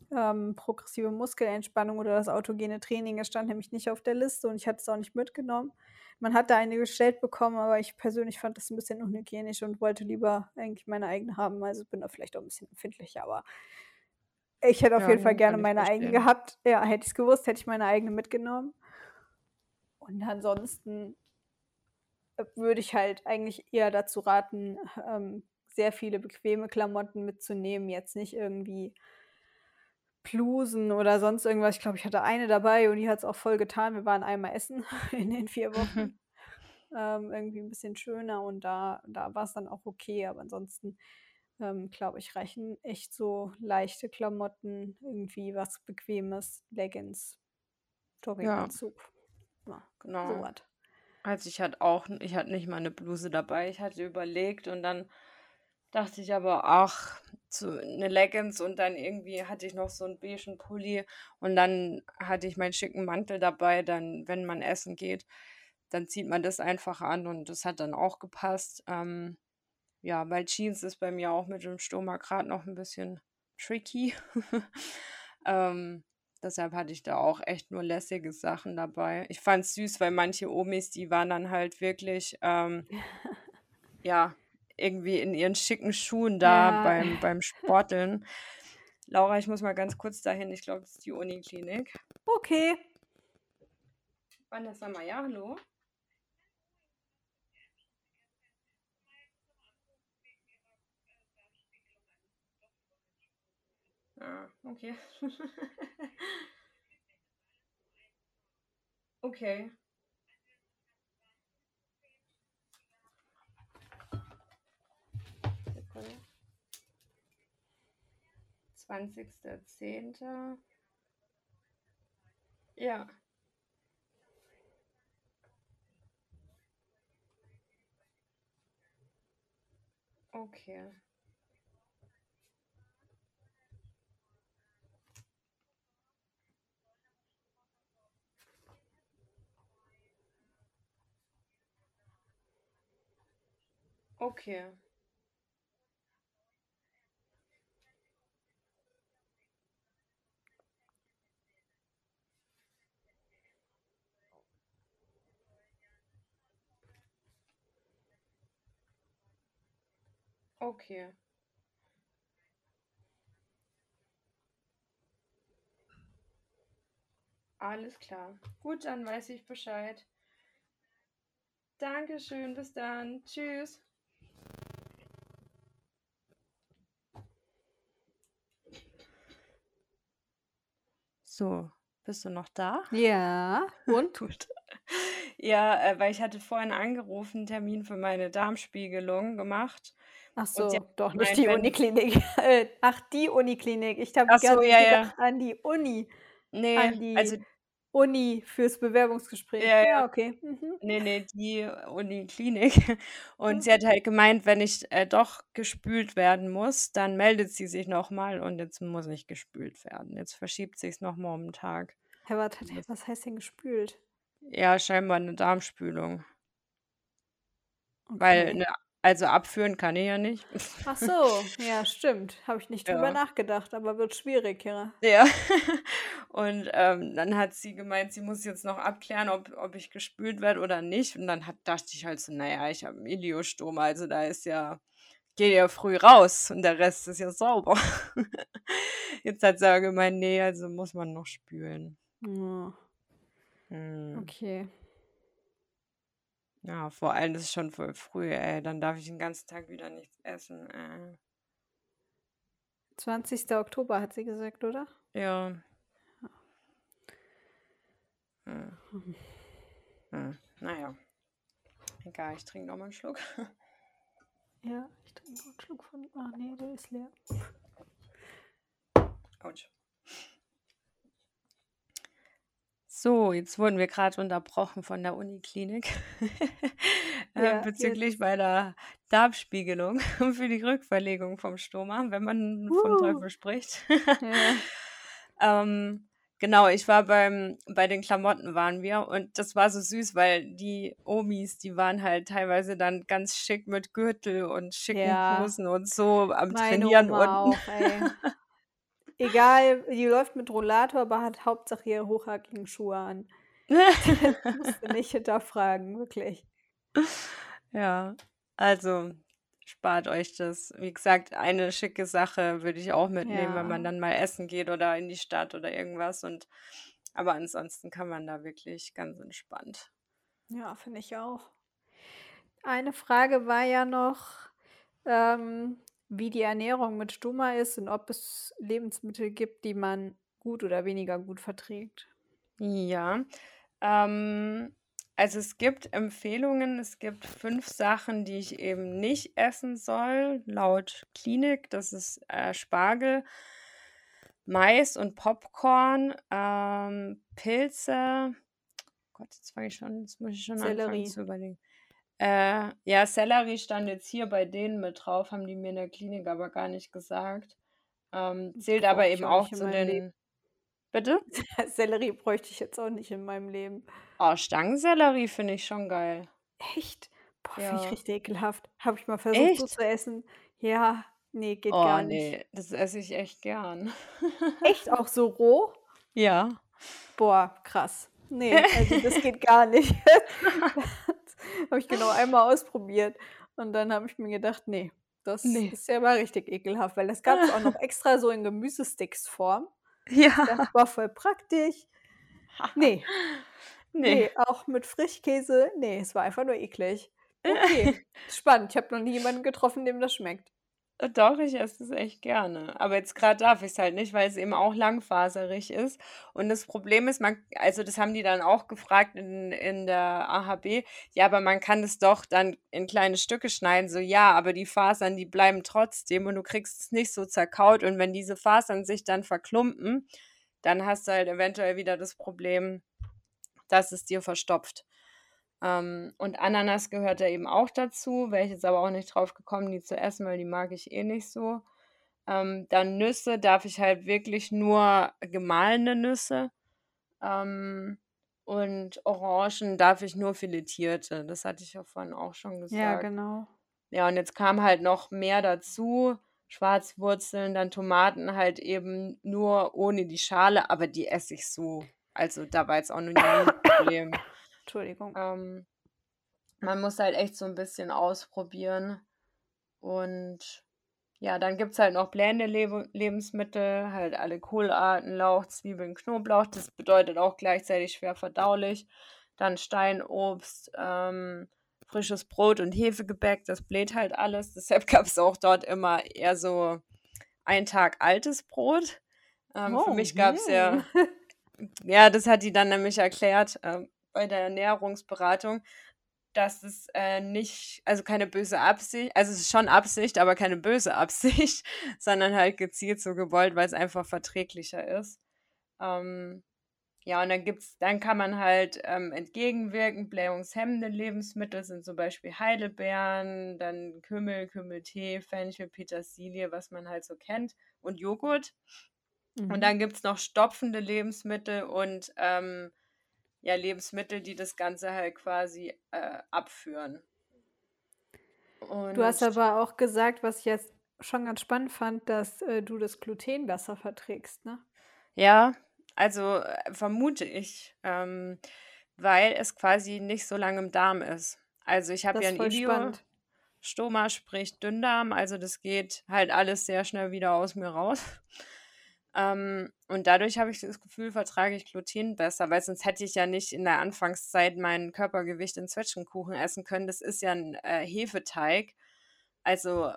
ähm, progressive Muskelentspannung oder das autogene Training. Es stand nämlich nicht auf der Liste und ich hatte es auch nicht mitgenommen. Man hat da eine gestellt bekommen, aber ich persönlich fand das ein bisschen unhygienisch und wollte lieber eigentlich meine eigene haben. Also bin da vielleicht auch ein bisschen empfindlicher, aber ich hätte auf Ja, jeden Fall gerne meine eigene gehabt. Ja, hätte ich es gewusst, hätte ich meine eigene mitgenommen. Und ansonsten äh, würde ich halt eigentlich eher dazu raten, ähm, sehr viele bequeme Klamotten mitzunehmen. Jetzt nicht irgendwie Blusen oder sonst irgendwas. Ich glaube, ich hatte eine dabei und die hat es auch voll getan. Wir waren einmal essen in den vier Wochen. Ähm, irgendwie ein bisschen schöner und da, da war es dann auch okay. Aber ansonsten, ähm, glaube ich, reichen echt so leichte Klamotten, irgendwie was Bequemes, Leggings, Ja, Jogginganzug. Ja, so genau. was. Also ich hatte auch, ich hatte nicht mal eine Bluse dabei. Ich hatte überlegt und dann dachte ich aber, ach, zu, eine Leggings und dann irgendwie hatte ich noch so einen beigen Pulli und dann hatte ich meinen schicken Mantel dabei. Dann, wenn man essen geht, dann zieht man das einfach an und das hat dann auch gepasst. Ähm, ja, weil Jeans ist bei mir auch mit dem Stoma gerade noch ein bisschen tricky. ähm, deshalb hatte ich da auch echt nur lässige Sachen dabei. Ich fand es süß, weil manche Omis, die waren dann halt wirklich, ähm, ja, irgendwie in ihren schicken Schuhen da Ja, beim, beim Sporteln. Laura, ich muss mal ganz kurz dahin. Ich glaube, das ist die Uniklinik. okay. Vanessa Meyer, hallo? Ah, okay. Okay. Sekunde. 20.10. Ja, okay. Okay. Okay. Alles klar. Gut, dann weiß ich Bescheid. Dankeschön, bis dann. Tschüss. So, bist du noch da? Ja, und? Gut. Ja, äh, weil ich hatte vorhin angerufen, Termin für meine Darmspiegelung gemacht Ach so, doch nicht die Uniklinik. Ach, die Uniklinik. Ich habe die so, ganze ja, ja. an die Uni. Ne, An also die Uni fürs Bewerbungsgespräch. Ja, ja. Okay. Mhm. Ne, ne, die Uniklinik. Und sie Mhm. hat halt gemeint, wenn ich, äh, doch gespült werden muss, dann meldet sie sich noch mal und jetzt muss ich gespült werden. Jetzt verschiebt sich's noch mal um 'n Tag. Hat Das was heißt denn gespült? Ja, scheinbar 'ne Darmspülung. Weil, Okay. Also abführen kann ich ja nicht. Ach so, ja, stimmt. Habe ich nicht drüber Ja. nachgedacht, aber wird schwierig, ja. Ja. Und, ähm, dann hat sie gemeint, sie muss jetzt noch abklären, ob ob ich gespült werde oder nicht. Und dann hat dachte ich halt so: „Na ja, ich habe 'n Ileostoma, also da ist ja gehe ja früh raus und der Rest ist ja sauber.“ Jetzt hat sie aber gemeint: „Ne, also muss man noch spülen.“ Ja. Mhm. Okay. Ja, vor allem das ist schon voll früh, ey. Dann darf ich den ganzen Tag wieder nichts essen, äh. 20. Oktober hat sie gesagt, oder? Ja. Ja. Mhm. Mhm. Mhm. Na ja. Egal, ich trinke noch mal 'n Schluck. Ja, ich trinke noch 'n Schluck von ach ne, der ist leer. Autsch. So, jetzt wurden wir grad unterbrochen von der Uniklinik, äh, Ja, bezüglich jetzt meiner Darmspiegelung für die Rückverlegung vom Stoma, wenn man vom Uh. Teufel spricht. Ja. Ähm, genau, ich war beim bei den Klamotten waren wir und das war so süß, weil die Omis, die waren halt teilweise dann ganz schick mit Gürtel und schicken Ja. Hosen und so am Meine Trainieren Oma unten. auch, ey. Egal, die läuft mit Rollator, aber hat Hauptsache ihre hochhackigen Schuhe an. Musst du nicht hinterfragen, wirklich. Ja, also spart euch das. Wie gesagt, eine schicke Sache würde ich auch mitnehmen, wenn man Ja. dann mal essen geht oder in die Stadt oder irgendwas und aber ansonsten kann man da wirklich ganz entspannt Ja, finde ich auch. Eine Frage war ja noch, ähm, wie die Ernährung mit Stoma ist und ob es Lebensmittel gibt, die man gut oder weniger gut verträgt. Ja, ähm, also es gibt Empfehlungen. Es gibt 5 Sachen, die ich eben nicht essen soll, laut Klinik. Das ist, äh, Spargel, Mais und Popcorn, ähm, Pilze Gott, jetzt fange ich schon jetzt muss ich schon anfangen Sellerie. zu überlegen. Äh, ja, Sellerie stand jetzt hier bei denen mit drauf, haben die mir in der Klinik aber gar nicht gesagt. Ähm, zählt aber eben auch zu meinem Leben. den bitte? Sellerie bräuchte ich jetzt auch nicht in meinem Leben. Oh, Stangensellerie finde ich schon geil. Echt? Boah, finde ich Ja. richtig ekelhaft. Habe ich mal versucht, so Echt? zu essen. Ja, ne, geht Oh, gar nicht. ne, das esse ich echt gern. Echt? Auch so roh? Ja. Boah, krass. Ne, also das geht gar nicht. Habe ich genau einmal ausprobiert und dann habe ich mir gedacht: „Ne, das Ne. ist ja mal richtig ekelhaft“, weil das gab's auch noch extra so in Gemüsesticks-Form. Ja. Das war voll praktisch. Ne. Ne. Ne, auch mit Frischkäse, ne, es war einfach nur eklig. Okay, spannend. Ich habe noch nie jemanden getroffen, dem das schmeckt. Äh, doch, ich esse es echt gerne. Aber jetzt grad darf ich's halt nicht, weil's eben auch langfaserig ist. Und das Problem ist, man also das haben die dann auch gefragt in in der AHB: „Ja, aber man kann es doch dann in kleine Stücke schneiden.“ So: „Ja, aber die Fasern, die bleiben trotzdem und du kriegst es nicht so zerkaut. Und wenn diese Fasern sich dann verklumpen, dann hast du halt eventuell wieder das Problem, dass es dir verstopft.“ Ähm, und Ananas gehört da eben auch dazu, wäre ich jetzt aber auch nicht drauf gekommen, die zu essen, weil die mag ich eh nicht so. Ähm, dann Nüsse darf ich halt wirklich nur gemahlene Nüsse. Ähm, und Orangen darf ich nur filetierte. Das hatte ich ja vorhin auch schon Ja, gesagt. genau. Ja, und jetzt kam halt noch mehr dazu, Schwarzwurzeln, dann Tomaten halt eben nur ohne die Schale, aber die esse ich so. Also, da war jetzt auch noch nie 'n Problem. Entschuldigung. Ähm, man muss halt echt so 'n bisschen ausprobieren und Ja, dann gibt es halt noch blähende Leb Lebensmittel, halt alle Kohlarten, Lauch, Zwiebeln, Knoblauch. Das bedeutet auch gleichzeitig schwer verdaulich. Dann Steinobst, ähm, frisches Brot und Hefegebäck, das bläht halt alles. Deshalb gab es auch dort immer eher so ein Tag altes Brot. Ähm, für Oh, mich gab es ja, hm. ja, das hat die dann nämlich erklärt äh, bei der Ernährungsberatung, dass es äh, nicht, also keine böse Absicht, also es ist schon Absicht, aber keine böse Absicht, sondern halt gezielt so gewollt, weil es einfach verträglicher ist. Ähm, ja, und dann gibt's, dann kann man halt ähm, entgegenwirken. Blähungshemmende Lebensmittel sind zum Beispiel Heidelbeeren, dann Kümmel, Kümmeltee, Fenchel, Petersilie, was man halt so kennt, und Joghurt. Und Mhm. dann gibt es noch stopfende Lebensmittel und ähm, ja, Lebensmittel, die das Ganze halt quasi äh, abführen. Du hast Und aber auch gesagt, was ich jetzt schon ganz spannend fand, dass äh, du das Gluten besser verträgst, ne? ja, also äh, vermute ich, ähm, weil es quasi nicht so lange im Darm ist. Also ich habe ja ein. Ileostoma, sprich Dünndarm, also das geht halt alles sehr schnell wieder aus mir raus. Ähm, und dadurch habe ich das Gefühl, vertrage ich Gluten besser, weil sonst hätte ich ja nicht in der Anfangszeit mein Körpergewicht in Zwetschgenkuchen essen können. Das ist ja ein äh, Hefeteig, also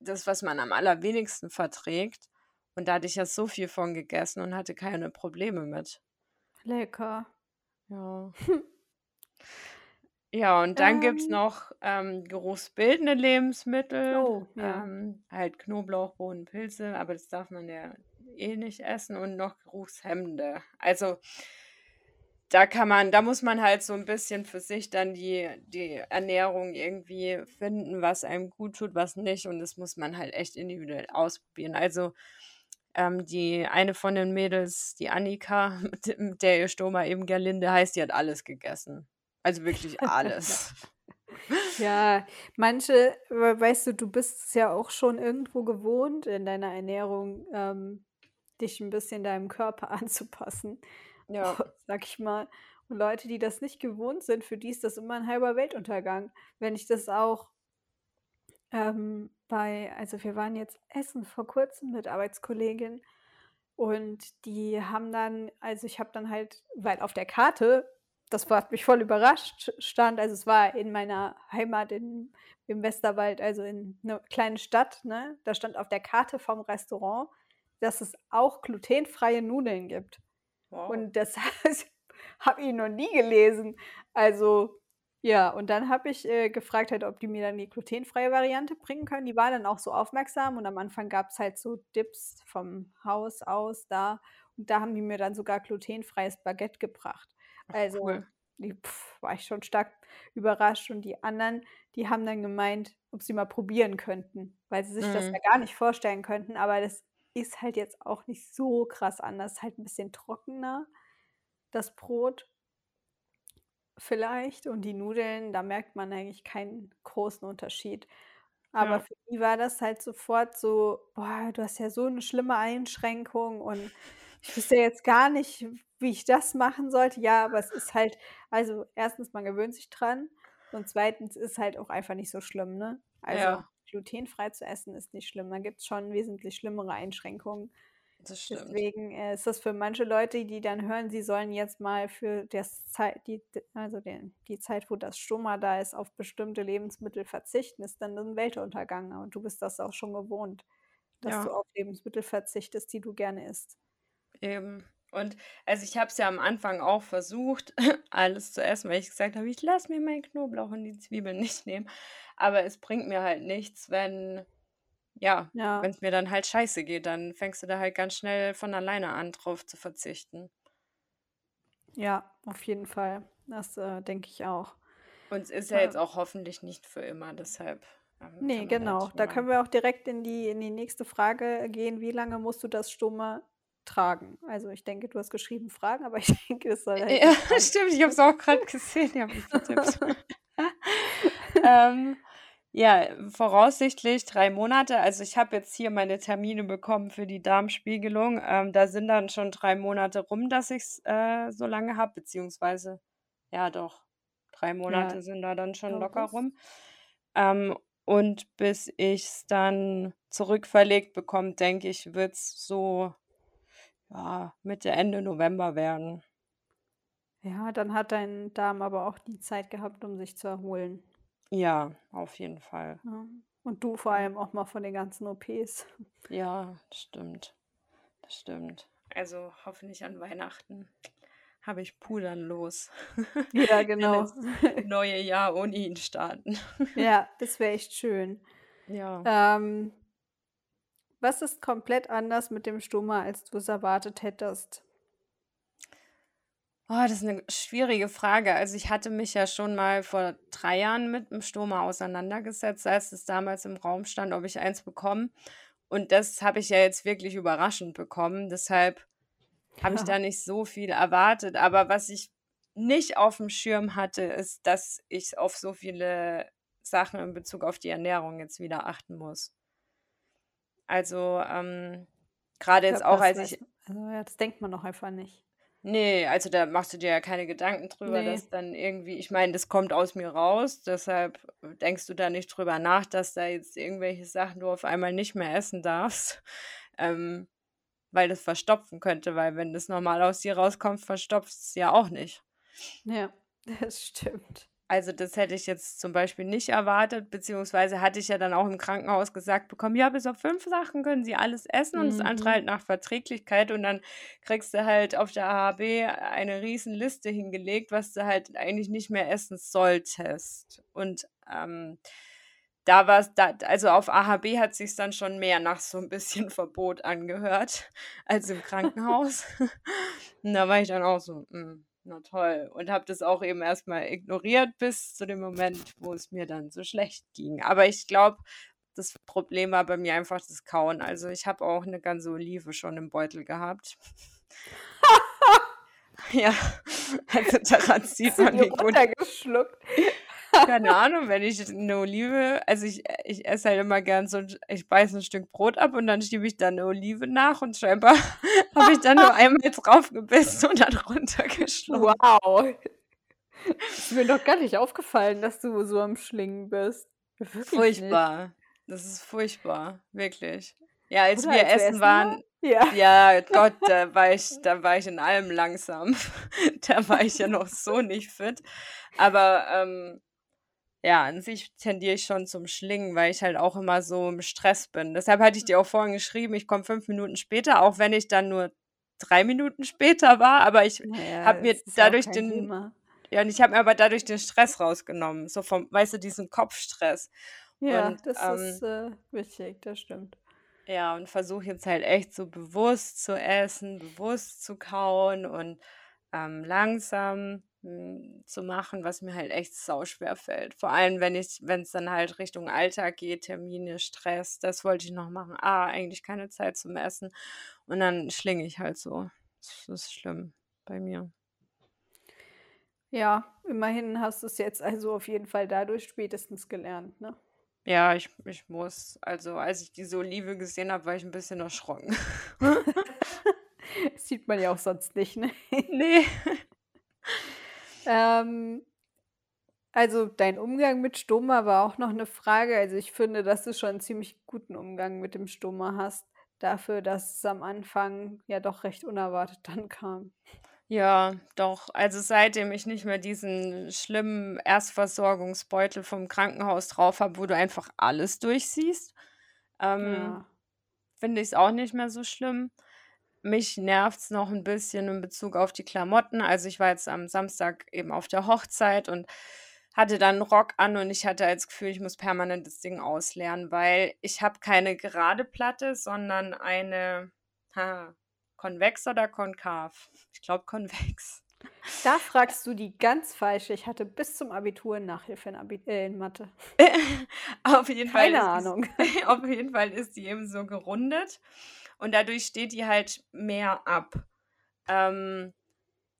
das, was man am allerwenigsten verträgt. Und da hatte ich ja so viel von gegessen und hatte keine Probleme mit. Lecker. Ja. Ja, und dann gibt es Ähm, noch ähm, geruchsbildende Lebensmittel, oh, ja. ähm, halt Knoblauch, Bohnen, Pilze, aber das darf man ja eh nicht essen und noch geruchshemmende. Also da kann man, da muss man halt so ein bisschen für sich dann die, die Ernährung irgendwie finden, was einem gut tut, was nicht. Und das muss man halt echt individuell ausprobieren. Also ähm, die eine von den Mädels, die Annika, mit, der ihr Stoma eben Gerlinde heißt, die hat alles gegessen. Also wirklich alles. Ja, manche, we weißt du, du bist es ja auch schon irgendwo gewohnt in deiner Ernährung, ähm, dich ein bisschen deinem Körper anzupassen, Ja, sag ich mal. Und Leute, die das nicht gewohnt sind, für die ist das immer ein halber Weltuntergang. Wenn ich das auch ähm, bei, also wir waren jetzt essen vor Kurzem mit Arbeitskolleginnen und die haben dann, also ich habe dann halt, weil auf der Karte, das hat mich voll überrascht, stand, also es war in meiner Heimat in, im Westerwald, also in einer kleinen Stadt, ne? Da stand auf der Karte vom Restaurant, dass es auch glutenfreie Nudeln gibt. wow. Und das habe ich noch nie gelesen. Also ja, und dann habe ich äh, gefragt, halt, ob die mir dann die glutenfreie Variante bringen können. Die war dann auch so aufmerksam und am Anfang gab es halt so Dips vom Haus aus da. Und da haben die mir dann sogar glutenfreies Baguette gebracht. Ach, Also cool. die, pf, war ich schon stark überrascht. Und die anderen, die haben dann gemeint, ob sie mal probieren könnten, weil sie sich das Mhm. ja gar nicht vorstellen könnten. Aber das ist halt jetzt auch nicht so krass anders. Halt ein bisschen trockener, das Brot vielleicht. Und die Nudeln, da merkt man eigentlich keinen großen Unterschied. Aber Ja. für die war das halt sofort so: „Boah, du hast ja so eine schlimme Einschränkung und ich wüsste jetzt gar nicht, wie ich das machen sollte.“ Ja, aber es ist halt also, erstens, man gewöhnt sich dran und zweitens ist halt auch einfach nicht so schlimm, ne? Also, Ja, glutenfrei zu essen ist nicht schlimm. Da gibt's schon wesentlich schlimmere Einschränkungen. das stimmt. Deswegen, äh, ist das für manche Leute, die dann hören, sie sollen jetzt mal für das Zeit die also den die Zeit, wo das Stoma da ist, auf bestimmte Lebensmittel verzichten, ist dann 'n Weltuntergang. Und du bist das auch schon gewohnt, dass du Ja, auf Lebensmittel verzichtest, die du gerne isst. eben. Und also ich habe es ja am Anfang auch versucht, alles zu essen, weil ich gesagt habe, ich lasse mir meinen Knoblauch und die Zwiebeln nicht nehmen. Aber es bringt mir halt nichts, wenn, ja, Ja, wenn es mir dann halt scheiße geht, dann fängst du da halt ganz schnell von alleine an, drauf zu verzichten. ja, auf jeden Fall. Das, äh, denke ich auch. Und es ist ja Äh, jetzt auch hoffentlich nicht für immer, deshalb ähm, ne, da genau. Da können wir auch direkt in die in die nächste Frage gehen. Wie lange musst du das Stoma tragen? Also, ich denke, du hast geschrieben Fragen, aber ich denke, es soll halt Ja, stimmt, ich habe es auch gerade gesehen, ich vertippt. Ähm, ja, voraussichtlich 3 Monate. Also, ich habe jetzt hier meine Termine bekommen für die Darmspiegelung. Ähm, da sind dann schon 3 Monate rum, dass ich's, äh, so lange habe, beziehungsweise ja doch, 3 Ja, Monate sind da dann schon glaube locker es. rum. Ähm, Und bis ich es dann zurückverlegt bekomme, denke ich, wird es so ja, Mitte, Ende November werden. Ja, dann hat dein Darm aber auch die Zeit gehabt, um sich zu erholen. Ja, auf jeden Fall. Ja. Und du vor allem auch mal von den ganzen OPs. Ja, das stimmt. Das stimmt. Also hoffentlich an Weihnachten habe ich Pudern los. Ja, genau. neue Jahr ohne ihn starten. Ja, das wäre echt schön. Ja. Ähm, was ist komplett anders mit dem Stoma, als du es erwartet hättest? Oh, das ist eine schwierige Frage. Also ich hatte mich ja schon mal vor drei Jahren mit dem Stoma auseinandergesetzt, als es damals im Raum stand, ob ich eins bekomme. Und das habe ich ja jetzt wirklich überraschend bekommen. Deshalb habe ich da nicht so viel erwartet. Aber was ich nicht auf dem Schirm hatte, ist, dass ich auf so viele Sachen in Bezug auf die Ernährung jetzt wieder achten muss. Also ähm, gerade jetzt auch, als ich... Also das denkt man doch einfach nicht. Nee, also da machst du dir ja keine Gedanken drüber, Nee. dass dann irgendwie, ich meine, das kommt aus mir raus, deshalb denkst du da nicht drüber nach, dass da jetzt irgendwelche Sachen du auf einmal nicht mehr essen darfst, ähm, weil das verstopfen könnte, weil wenn das normal aus dir rauskommt, verstopft es ja auch nicht. Ja, das stimmt. Also das hätte ich jetzt zum Beispiel nicht erwartet, beziehungsweise hatte ich ja dann auch im Krankenhaus gesagt bekommen, ja, bis auf fünf Sachen können Sie alles essen und das andere Mhm. halt nach Verträglichkeit und dann kriegst du halt auf der AHB eine riesen Liste hingelegt, was du halt eigentlich nicht mehr essen solltest. Und ähm, da war es, also auf AHB hat sich dann schon mehr nach so ein bisschen Verbot angehört als im Krankenhaus. und da war ich dann auch so, mm, na toll. Und habe das auch eben erstmal ignoriert bis zu dem Moment, wo es mir dann so schlecht ging. Aber ich glaube, das Problem war bei mir einfach das Kauen. Also ich habe auch eine ganze Olive schon im Beutel gehabt. ja, also daran sieht man, wie gut runtergeschluckt? keine Ahnung, wenn ich eine Olive, also ich, ich esse halt immer gern so, ich beiße ein Stück Brot ab und dann schiebe ich da eine Olive nach und scheinbar habe ich dann nur einmal drauf gebissen und dann runtergeschluckt. Wow. Ist mir doch gar nicht aufgefallen, dass du so am Schlingen bist. Wirklich Furchtbar. Das ist furchtbar, wirklich. Ja, als Oder wir als essen essen waren, Ja. ja, Gott, da war ich, da war ich in allem langsam. Da war ich ja noch so nicht fit. Aber ähm, ja, an sich tendiere ich schon zum Schlingen, weil ich halt auch immer so im Stress bin. Deshalb hatte ich dir auch vorhin geschrieben, ich komme fünf Minuten später, auch wenn ich dann nur drei Minuten später war. Aber ich Naja, habe mir dadurch den, Thema. ja, und ich habe mir aber dadurch den Stress rausgenommen. So vom, weißt du, diesen Kopfstress. Ja, Und das ähm, ist äh, wichtig, das stimmt. ja, und versuche jetzt halt echt so bewusst zu essen, bewusst zu kauen und ähm, langsam zu machen, was mir halt echt sauschwer fällt. Vor allem, wenn ich, wenn es dann halt Richtung Alltag geht, Termine, Stress, das wollte ich noch machen. Ah, eigentlich keine Zeit zum Essen. Und dann schlinge ich halt so. Das ist schlimm bei mir. Ja, immerhin hast du es jetzt also auf jeden Fall dadurch spätestens gelernt, ne? Ja, ich, ich muss. Also, als ich diese Olive gesehen habe, war ich ein bisschen erschrocken. Das sieht man ja auch sonst nicht, ne? nee. Ähm, also dein Umgang mit Stoma war auch noch eine Frage. Also ich finde, dass du schon 'n ziemlich guten Umgang mit dem Stoma hast, dafür, dass es am Anfang ja doch recht unerwartet dann kam. Ja, doch. Also seitdem ich nicht mehr diesen schlimmen Erstversorgungsbeutel vom Krankenhaus drauf habe, wo du einfach alles durchsiehst, ähm, Ja. finde ich es auch nicht mehr so schlimm. Mich nervt es noch ein bisschen in Bezug auf die Klamotten. Also ich war jetzt am Samstag eben auf der Hochzeit und hatte dann 'n Rock an und ich hatte das Gefühl, ich muss permanent das Ding ausleeren, weil ich habe keine gerade Platte, sondern eine ha, konvex oder konkav? Ich glaube konvex. Da fragst du die ganz falsche. Ich hatte bis zum Abitur Nachhilfe in Abi äh, in Mathe. Auf jeden Fall Keine ist Ahnung. die auf jeden Fall ist die eben so gerundet und dadurch steht die halt mehr ab. Ähm,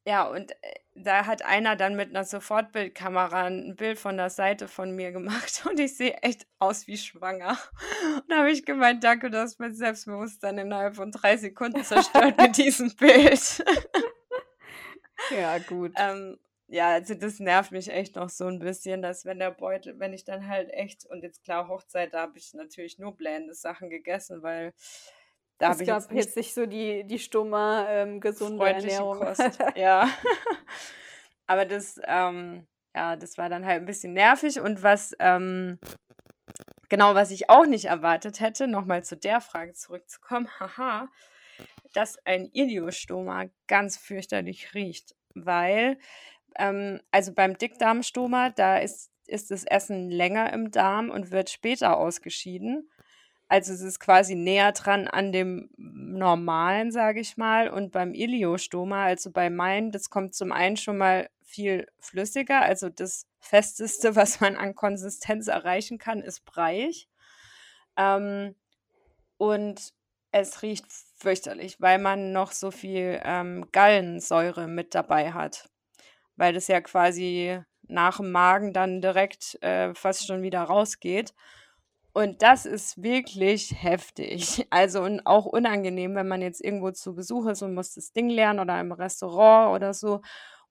ja, und, äh, da hat einer dann mit 'ner Sofortbildkamera 'n Bild von der Seite von mir gemacht und ich sehe echt aus wie schwanger. Und da habe ich gemeint: „Danke, du hast mein Selbstbewusstsein innerhalb von 3 Sekunden zerstört mit diesem Bild.“ Ja, gut. Ähm, ja, also das nervt mich echt noch so ein bisschen, dass wenn der Beutel, wenn ich dann halt echt, und jetzt klar, Hochzeit, da habe ich natürlich nur blende Sachen gegessen, weil da Es gab jetzt nicht jetzt nicht so die die Stoma, ähm, gesunde Ernährung. Kost. Ja. Aber das, ähm, ja, das war dann halt ein bisschen nervig. Und was, ähm, genau, was ich auch nicht erwartet hätte, nochmal zu der Frage zurückzukommen, haha, dass ein Iliostoma ganz fürchterlich riecht, weil, ähm, also beim Dickdarmstoma, da ist, ist das Essen länger im Darm und wird später ausgeschieden. Also es ist quasi näher dran an dem Normalen, sage ich mal. Und beim Iliostoma, also bei meinem, das kommt zum einen schon mal viel flüssiger. Also das Festeste, was man an Konsistenz erreichen kann, ist breiig. Ähm, und es riecht fürchterlich, weil man noch so viel ähm, Gallensäure mit dabei hat. Weil das ja quasi nach dem Magen dann direkt äh, fast schon wieder rausgeht. Und das ist wirklich heftig. Also und auch unangenehm, wenn man jetzt irgendwo zu Besuch ist und muss das Ding lernen oder im Restaurant oder so.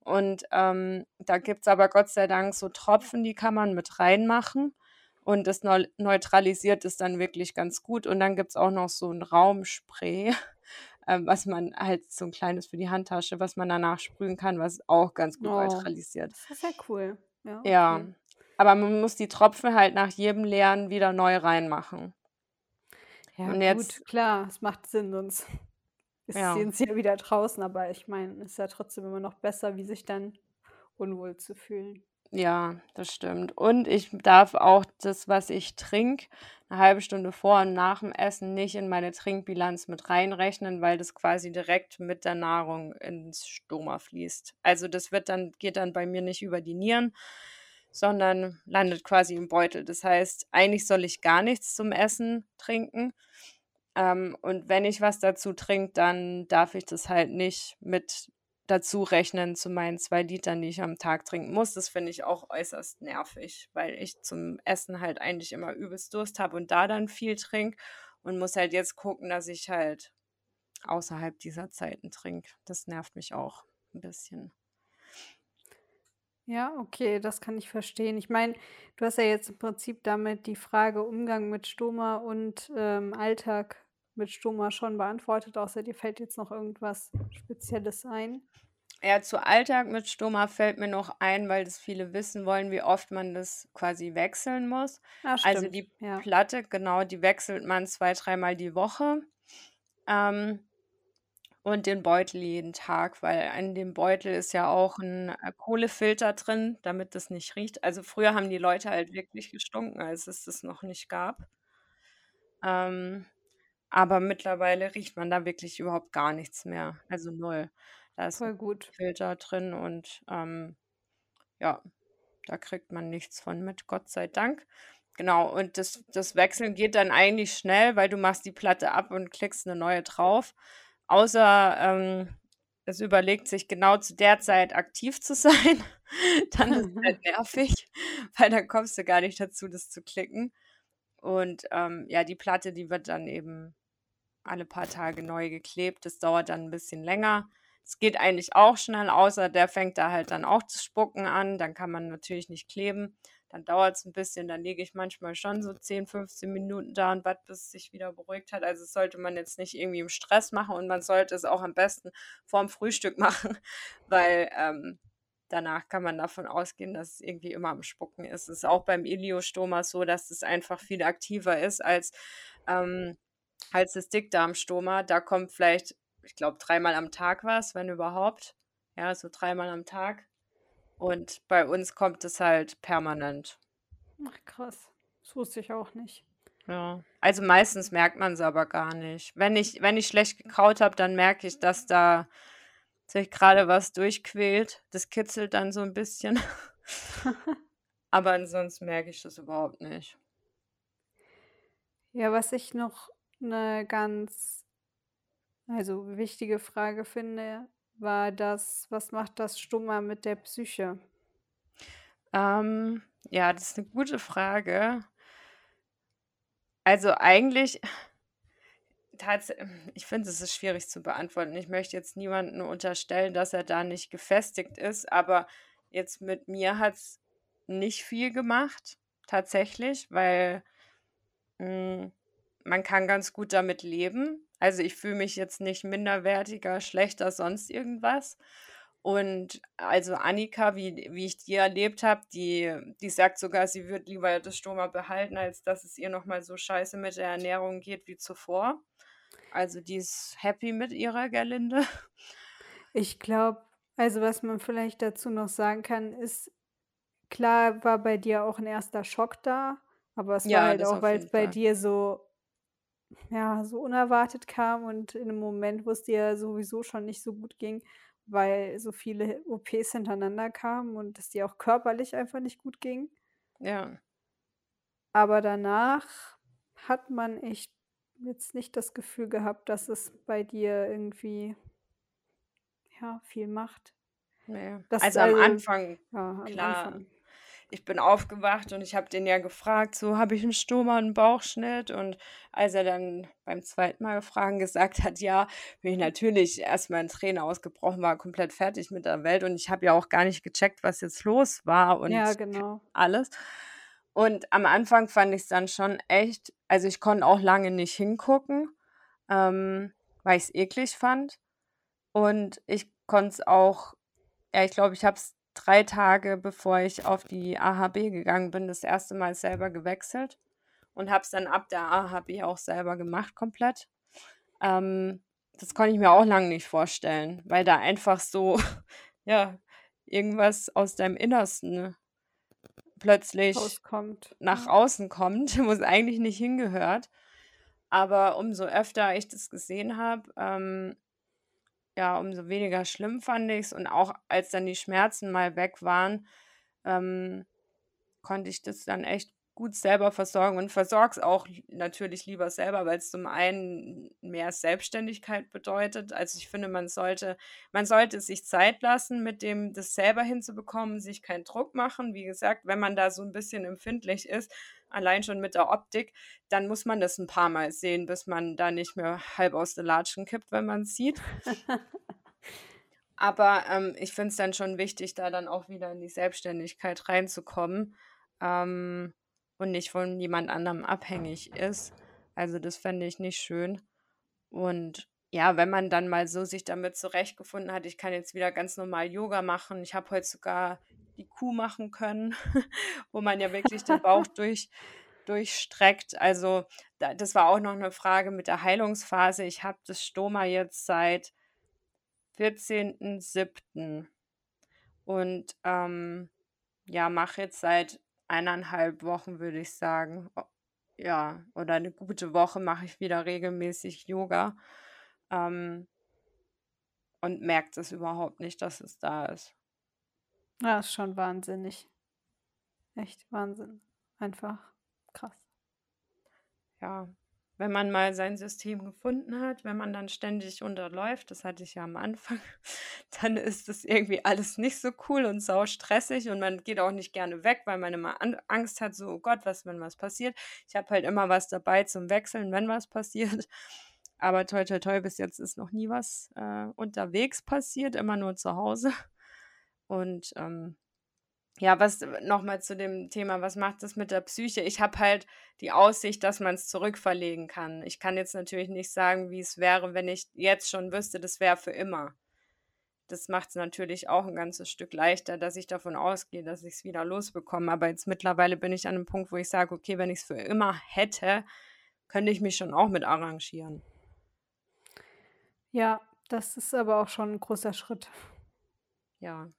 Und ähm, da gibt es aber Gott sei Dank so Tropfen, die kann man mit reinmachen. Und das neu neutralisiert es dann wirklich ganz gut. Und dann gibt es auch noch so ein Raumspray, ähm, was man halt so ein kleines für die Handtasche, was man danach sprühen kann, was auch ganz gut Oh, neutralisiert. das ist ja cool. Ja, Ja, okay. Aber man muss die Tropfen halt nach jedem Leeren wieder neu reinmachen. Ja, Und gut, jetzt, klar, es macht Sinn, sonst ist ja. sind sie ja wieder draußen, aber ich meine, ist ja trotzdem immer noch besser, wie sich dann unwohl zu fühlen. Ja, das stimmt. Und ich darf auch das, was ich trinke, eine halbe Stunde vor und nach dem Essen nicht in meine Trinkbilanz mit reinrechnen, weil das quasi direkt mit der Nahrung ins Stoma fließt. Also das wird dann, geht dann bei mir nicht über die Nieren, sondern landet quasi im Beutel. Das heißt, eigentlich soll ich gar nichts zum Essen trinken. Ähm, und wenn ich was dazu trinke, dann darf ich das halt nicht mit dazu rechnen zu meinen zwei Litern, die ich am Tag trinken muss. Das finde ich auch äußerst nervig, weil ich zum Essen halt eigentlich immer übelst Durst habe und da dann viel trinke und muss halt jetzt gucken, dass ich halt außerhalb dieser Zeiten trinke. Das nervt mich auch ein bisschen. Ja, okay, das kann ich verstehen. Ich meine, du hast ja jetzt im Prinzip damit die Frage Umgang mit Stoma und ähm, Alltag mit Stoma schon beantwortet, außer dir fällt jetzt noch irgendwas Spezielles ein. Ja, zu Alltag mit Stoma fällt mir noch ein, weil das viele wissen wollen, wie oft man das quasi wechseln muss. Ah, Also stimmt, die ja. Platte, genau, die wechselt man zwei, dreimal die Woche. Ähm, und den Beutel jeden Tag, weil in dem Beutel ist ja auch ein äh, Kohlefilter drin, damit das nicht riecht. Also früher haben die Leute halt wirklich gestunken, als es das noch nicht gab. Ähm, aber mittlerweile riecht man da wirklich überhaupt gar nichts mehr. Also null. Da ist ein Voll gut. Filter drin und ähm, ja, da kriegt man nichts von mit, Gott sei Dank. Genau, und das, das Wechseln geht dann eigentlich schnell, weil du machst die Platte ab und klickst eine neue drauf. Außer ähm, es überlegt sich genau zu der Zeit aktiv zu sein. Dann ist es halt nervig, weil dann kommst du gar nicht dazu, das zu klicken. Und ähm, ja, die Platte, die wird dann eben alle paar Tage neu geklebt. Das dauert dann ein bisschen länger. Es geht eigentlich auch schnell, außer der fängt da halt dann auch zu spucken an. Dann kann man natürlich nicht kleben. Dann dauert es ein bisschen. Dann liege ich manchmal schon so 10, 15 Minuten da und warte, bis es sich wieder beruhigt hat. Also sollte man jetzt nicht irgendwie im Stress machen und man sollte es auch am besten vorm Frühstück machen, weil ähm, danach kann man davon ausgehen, dass es irgendwie immer am Spucken ist. Es ist auch beim Iliostoma so, dass es einfach viel aktiver ist als, ähm, als das Dickdarmstoma. Da kommt vielleicht, ich glaube, dreimal am Tag was, wenn überhaupt. Ja, so dreimal am Tag. Und bei uns kommt es halt permanent. Ach, krass. Das wusste ich auch nicht. Ja. Also meistens merkt man es aber gar nicht. Wenn ich, wenn ich schlecht gekaut habe, dann merke ich, dass da sich gerade was durchquält. Das kitzelt dann so ein bisschen. aber ansonsten merke ich das überhaupt nicht. Ja, was ich noch eine ganz also wichtige Frage finde, war das, was macht das Stoma mit der Psyche? Ähm, ja, das ist eine gute Frage. Also eigentlich, ich finde, es ist schwierig zu beantworten. Ich möchte jetzt niemandem unterstellen, dass er da nicht gefestigt ist, aber jetzt mit mir hat es nicht viel gemacht, tatsächlich, weil hm, man kann ganz gut damit leben. Also ich fühle mich jetzt nicht minderwertiger, schlechter, sonst irgendwas. Und also Annika, wie, wie ich die erlebt habe, die, die sagt sogar, sie wird lieber das Stoma behalten, als dass es ihr nochmal so scheiße mit der Ernährung geht wie zuvor. Also die ist happy mit ihrer Gerlinde. Ich glaube, also was man vielleicht dazu noch sagen kann, ist, klar war bei dir auch ein erster Schock da, aber es war Ja, halt auch, weil es bei dir so, ja, so unerwartet kam und in einem Moment, wo es dir sowieso schon nicht so gut ging, weil so viele OPs hintereinander kamen und es dir auch körperlich einfach nicht gut ging. Ja. Aber danach hat man echt jetzt nicht das Gefühl gehabt, dass es bei dir irgendwie, ja, viel macht. Ne. Das Also am Anfang, ja, am klar, Anfang. Ich bin aufgewacht und ich habe den ja gefragt, so: „Habe ich 'n Stoma, 'n Bauchschnitt?“ Und als er dann beim zweiten Mal fragen gesagt hat, ja, bin ich natürlich erst mal in Tränen ausgebrochen, war komplett fertig mit der Welt und ich habe ja auch gar nicht gecheckt, was jetzt los war und Ja, genau. alles. Und am Anfang fand ich's dann schon echt also, ich konnte auch lange nicht hingucken, ähm, weil ich's eklig fand. Und ich konnte es auch ja, ich glaube, ich habe es 3 Tage, bevor ich auf die AHB gegangen bin, das erste Mal selber gewechselt und habe es dann ab der AHB auch selber gemacht komplett. Ähm, das konnte ich mir auch lang nicht vorstellen, weil da einfach so, ja, irgendwas aus deinem Innersten plötzlich Rauskommt, nach ja. außen kommt, wo es eigentlich nicht hingehört. Aber umso öfter ich das gesehen habe, ähm, ja, umso weniger schlimm fand ich's und auch als dann die Schmerzen mal weg waren, ähm, konnte ich das dann echt gut selber versorgen und versorge es auch natürlich lieber selber, weil's zum einen mehr Selbstständigkeit bedeutet. Also, ich finde, man sollte man sollte sich Zeit lassen, mit dem das selber hinzubekommen, sich keinen Druck machen. Wie gesagt, wenn man da so 'n bisschen empfindlich ist, allein schon mit der Optik, dann muss man das 'n paarmal sehen, bis man da nicht mehr halb aus den Latschen kippt, wenn man's sieht. Aber, ähm, ich finde es dann schon wichtig, da dann auch wieder in die Selbstständigkeit reinzukommen, ähm, und nicht von jemand anderem abhängig ist. Also, das fände ich nicht schön. Und ja, wenn man dann mal so sich damit zurechtgefunden hat, ich kann jetzt wieder ganz normal Yoga machen. Ich habe heute sogar die Kuh machen können, wo man ja wirklich den Bauch durch durchstreckt. Also, da das war auch noch 'ne Frage mit der Heilungsphase. Ich habe das Stoma jetzt seit 14.07. und, ähm, ja, mache jetzt seit 1,5 Wochen, würde ich sagen ja, oder 'ne gute Woche mache ich wieder regelmäßig Yoga, ähm und merke das überhaupt nicht, dass es da ist. Ja, ist schon wahnsinnig. Echt Wahnsinn. Einfach krass. Ja, wenn man mal sein System gefunden hat, wenn man dann ständig unterläuft, das hatte ich ja am Anfang, dann ist das irgendwie alles nicht so cool und saustressig und man geht auch nicht gerne weg, weil man immer An Angst hat, so: „Oh Gott, was, wenn was passiert?“ Ich habe halt immer was dabei zum Wechseln, wenn was passiert. Aber toi toi toi, bis jetzt ist noch nie was, äh, unterwegs passiert, immer nur zu Hause. Und, ähm, ja, was noch mal zu dem Thema, was macht das mit der Psyche? Ich habe halt die Aussicht, dass man's zurückverlegen kann. Ich kann jetzt natürlich nicht sagen, wie es wäre, wenn ich jetzt schon wüsste, das wäre für immer. Das macht's natürlich auch 'n ganzes Stück leichter, dass ich davon ausgehe, dass ich's wieder losbekomme. Aber jetzt mittlerweile bin ich an 'nem Punkt, wo ich sage: „Okay, wenn ich's für immer hätte, könnte ich mich schon auch mit arrangieren.“ Ja, das ist aber auch schon 'n großer Schritt. Ja.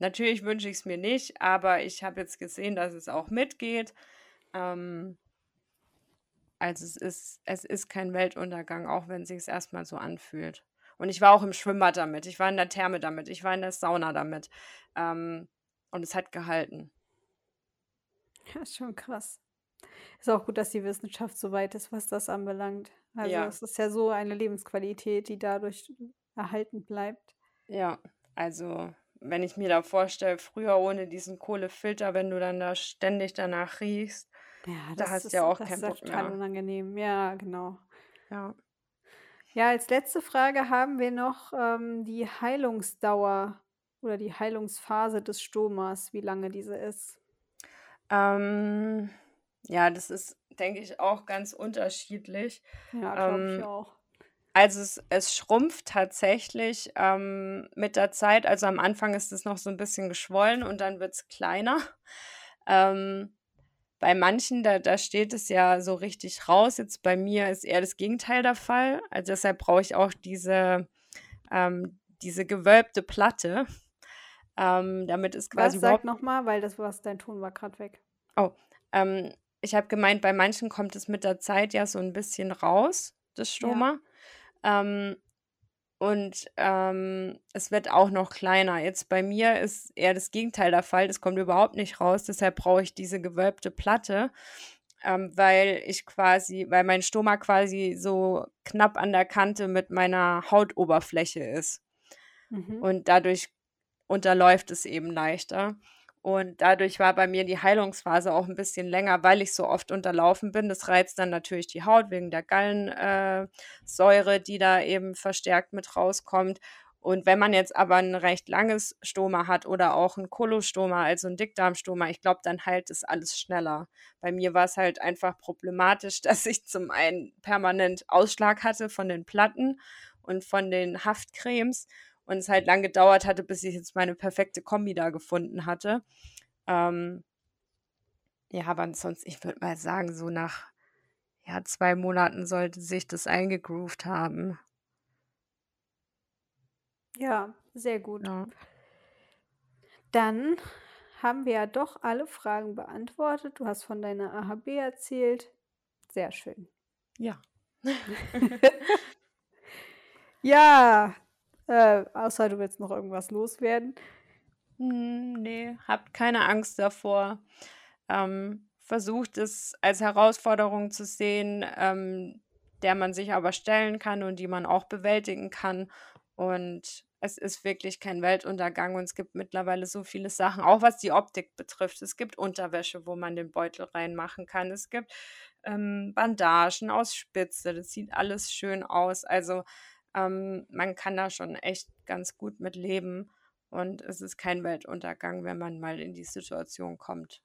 Natürlich wünsche ich's mir nicht, aber ich habe jetzt gesehen, dass es auch mitgeht. Ähm also, es ist es ist kein Weltuntergang, auch wenn sich's erst mal so anfühlt. Und ich war auch im Schwimmbad damit, ich war in der Therme damit, ich war in der Sauna damit, ähm, und es hat gehalten. Ja, schon krass. Ist auch gut, dass die Wissenschaft so weit ist, was das anbelangt. Also, Ja. es ist ja so eine Lebensqualität, die dadurch erhalten bleibt. Ja, also, wenn ich mir da vorstelle, früher ohne diesen Kohlefilter, wenn du dann da ständig danach riechst, Ja, da das hast du ja ist auch das keinen ist ja Bock mehr. unangenehm. Ja, genau. Ja. Ja, als letzte Frage haben wir noch, ähm, die Heilungsdauer. oder die Heilungsphase des Stomas, wie lange diese ist? Ähm, ja, das ist, denke ich, auch ganz unterschiedlich. Ja, glaube ich Ähm, auch. Also es, es schrumpft tatsächlich ähm, mit der Zeit. Also am Anfang ist es noch so ein bisschen geschwollen und dann wird es kleiner. Ähm, bei manchen, da, da steht es ja so richtig raus. Jetzt bei mir ist eher das Gegenteil der Fall. Also deshalb brauche ich auch diese, ähm, diese gewölbte Platte, ähm, damit es quasi Was? Sag nochmal, weil das was, dein Ton war gerade weg. Oh, ähm, ich habe gemeint, bei manchen kommt es mit der Zeit ja so ein bisschen raus, das Ja. Ähm, und ähm, es wird auch noch kleiner. Jetzt bei mir ist eher das Gegenteil der Fall. Das kommt überhaupt nicht raus. Deshalb brauche ich diese gewölbte Platte, ähm, weil ich quasi, weil mein Stoma quasi so knapp an der Kante mit meiner Hautoberfläche ist. Mhm. Und dadurch unterläuft es eben leichter. Und dadurch war bei mir die Heilungsphase auch ein bisschen länger, weil ich so oft unterlaufen bin. Das reizt dann natürlich die Haut wegen der Gallensäure, die da eben verstärkt mit rauskommt. Und wenn man jetzt aber ein recht langes Stoma hat oder auch ein Kolostoma, also ein Dickdarmstoma, ich glaube, dann heilt es alles schneller. Bei mir war es halt einfach problematisch, dass ich zum einen permanent Ausschlag hatte von den Platten und von den Haftcremes und es halt lang gedauert hatte, bis ich jetzt meine perfekte Kombi da gefunden hatte. Ähm, ja, aber sonst, ich würde mal sagen, so nach ja, zwei Monaten sollte sich das eingegroovt haben. Ja, sehr gut. Ja. Dann haben wir ja doch alle Fragen beantwortet. Du hast von deiner AHB erzählt. Sehr schön. Ja. Ja, äh, außer du willst noch irgendwas loswerden. Hm, nee, habt keine Angst davor. Ähm, versucht es als Herausforderung zu sehen, ähm, der man sich aber stellen kann und die man auch bewältigen kann. Und es ist wirklich kein Weltuntergang und es gibt mittlerweile so viele Sachen, auch was die Optik betrifft. Es gibt Unterwäsche, wo man den Beutel reinmachen kann. Es gibt ähm, Bandagen aus Spitze. Das sieht alles schön aus. Also ähm, man kann da schon echt ganz gut mit leben und es ist kein Weltuntergang, wenn man mal in die Situation kommt.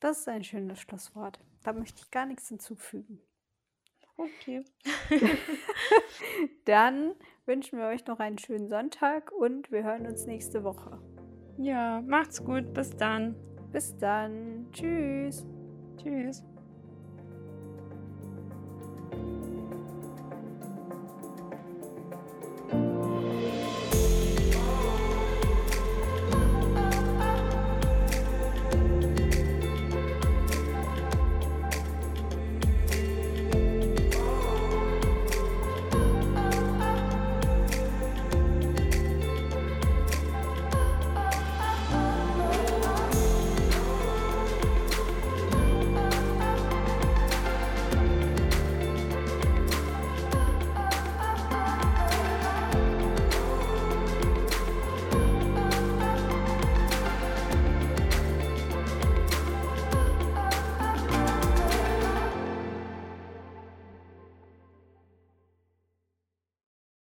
Das ist ein schönes Schlusswort. Da möchte ich gar nichts hinzufügen. Okay. Dann wünschen wir euch noch einen schönen Sonntag und wir hören uns nächste Woche. Ja, macht's gut. Bis dann. Bis dann. Tschüss. Tschüss.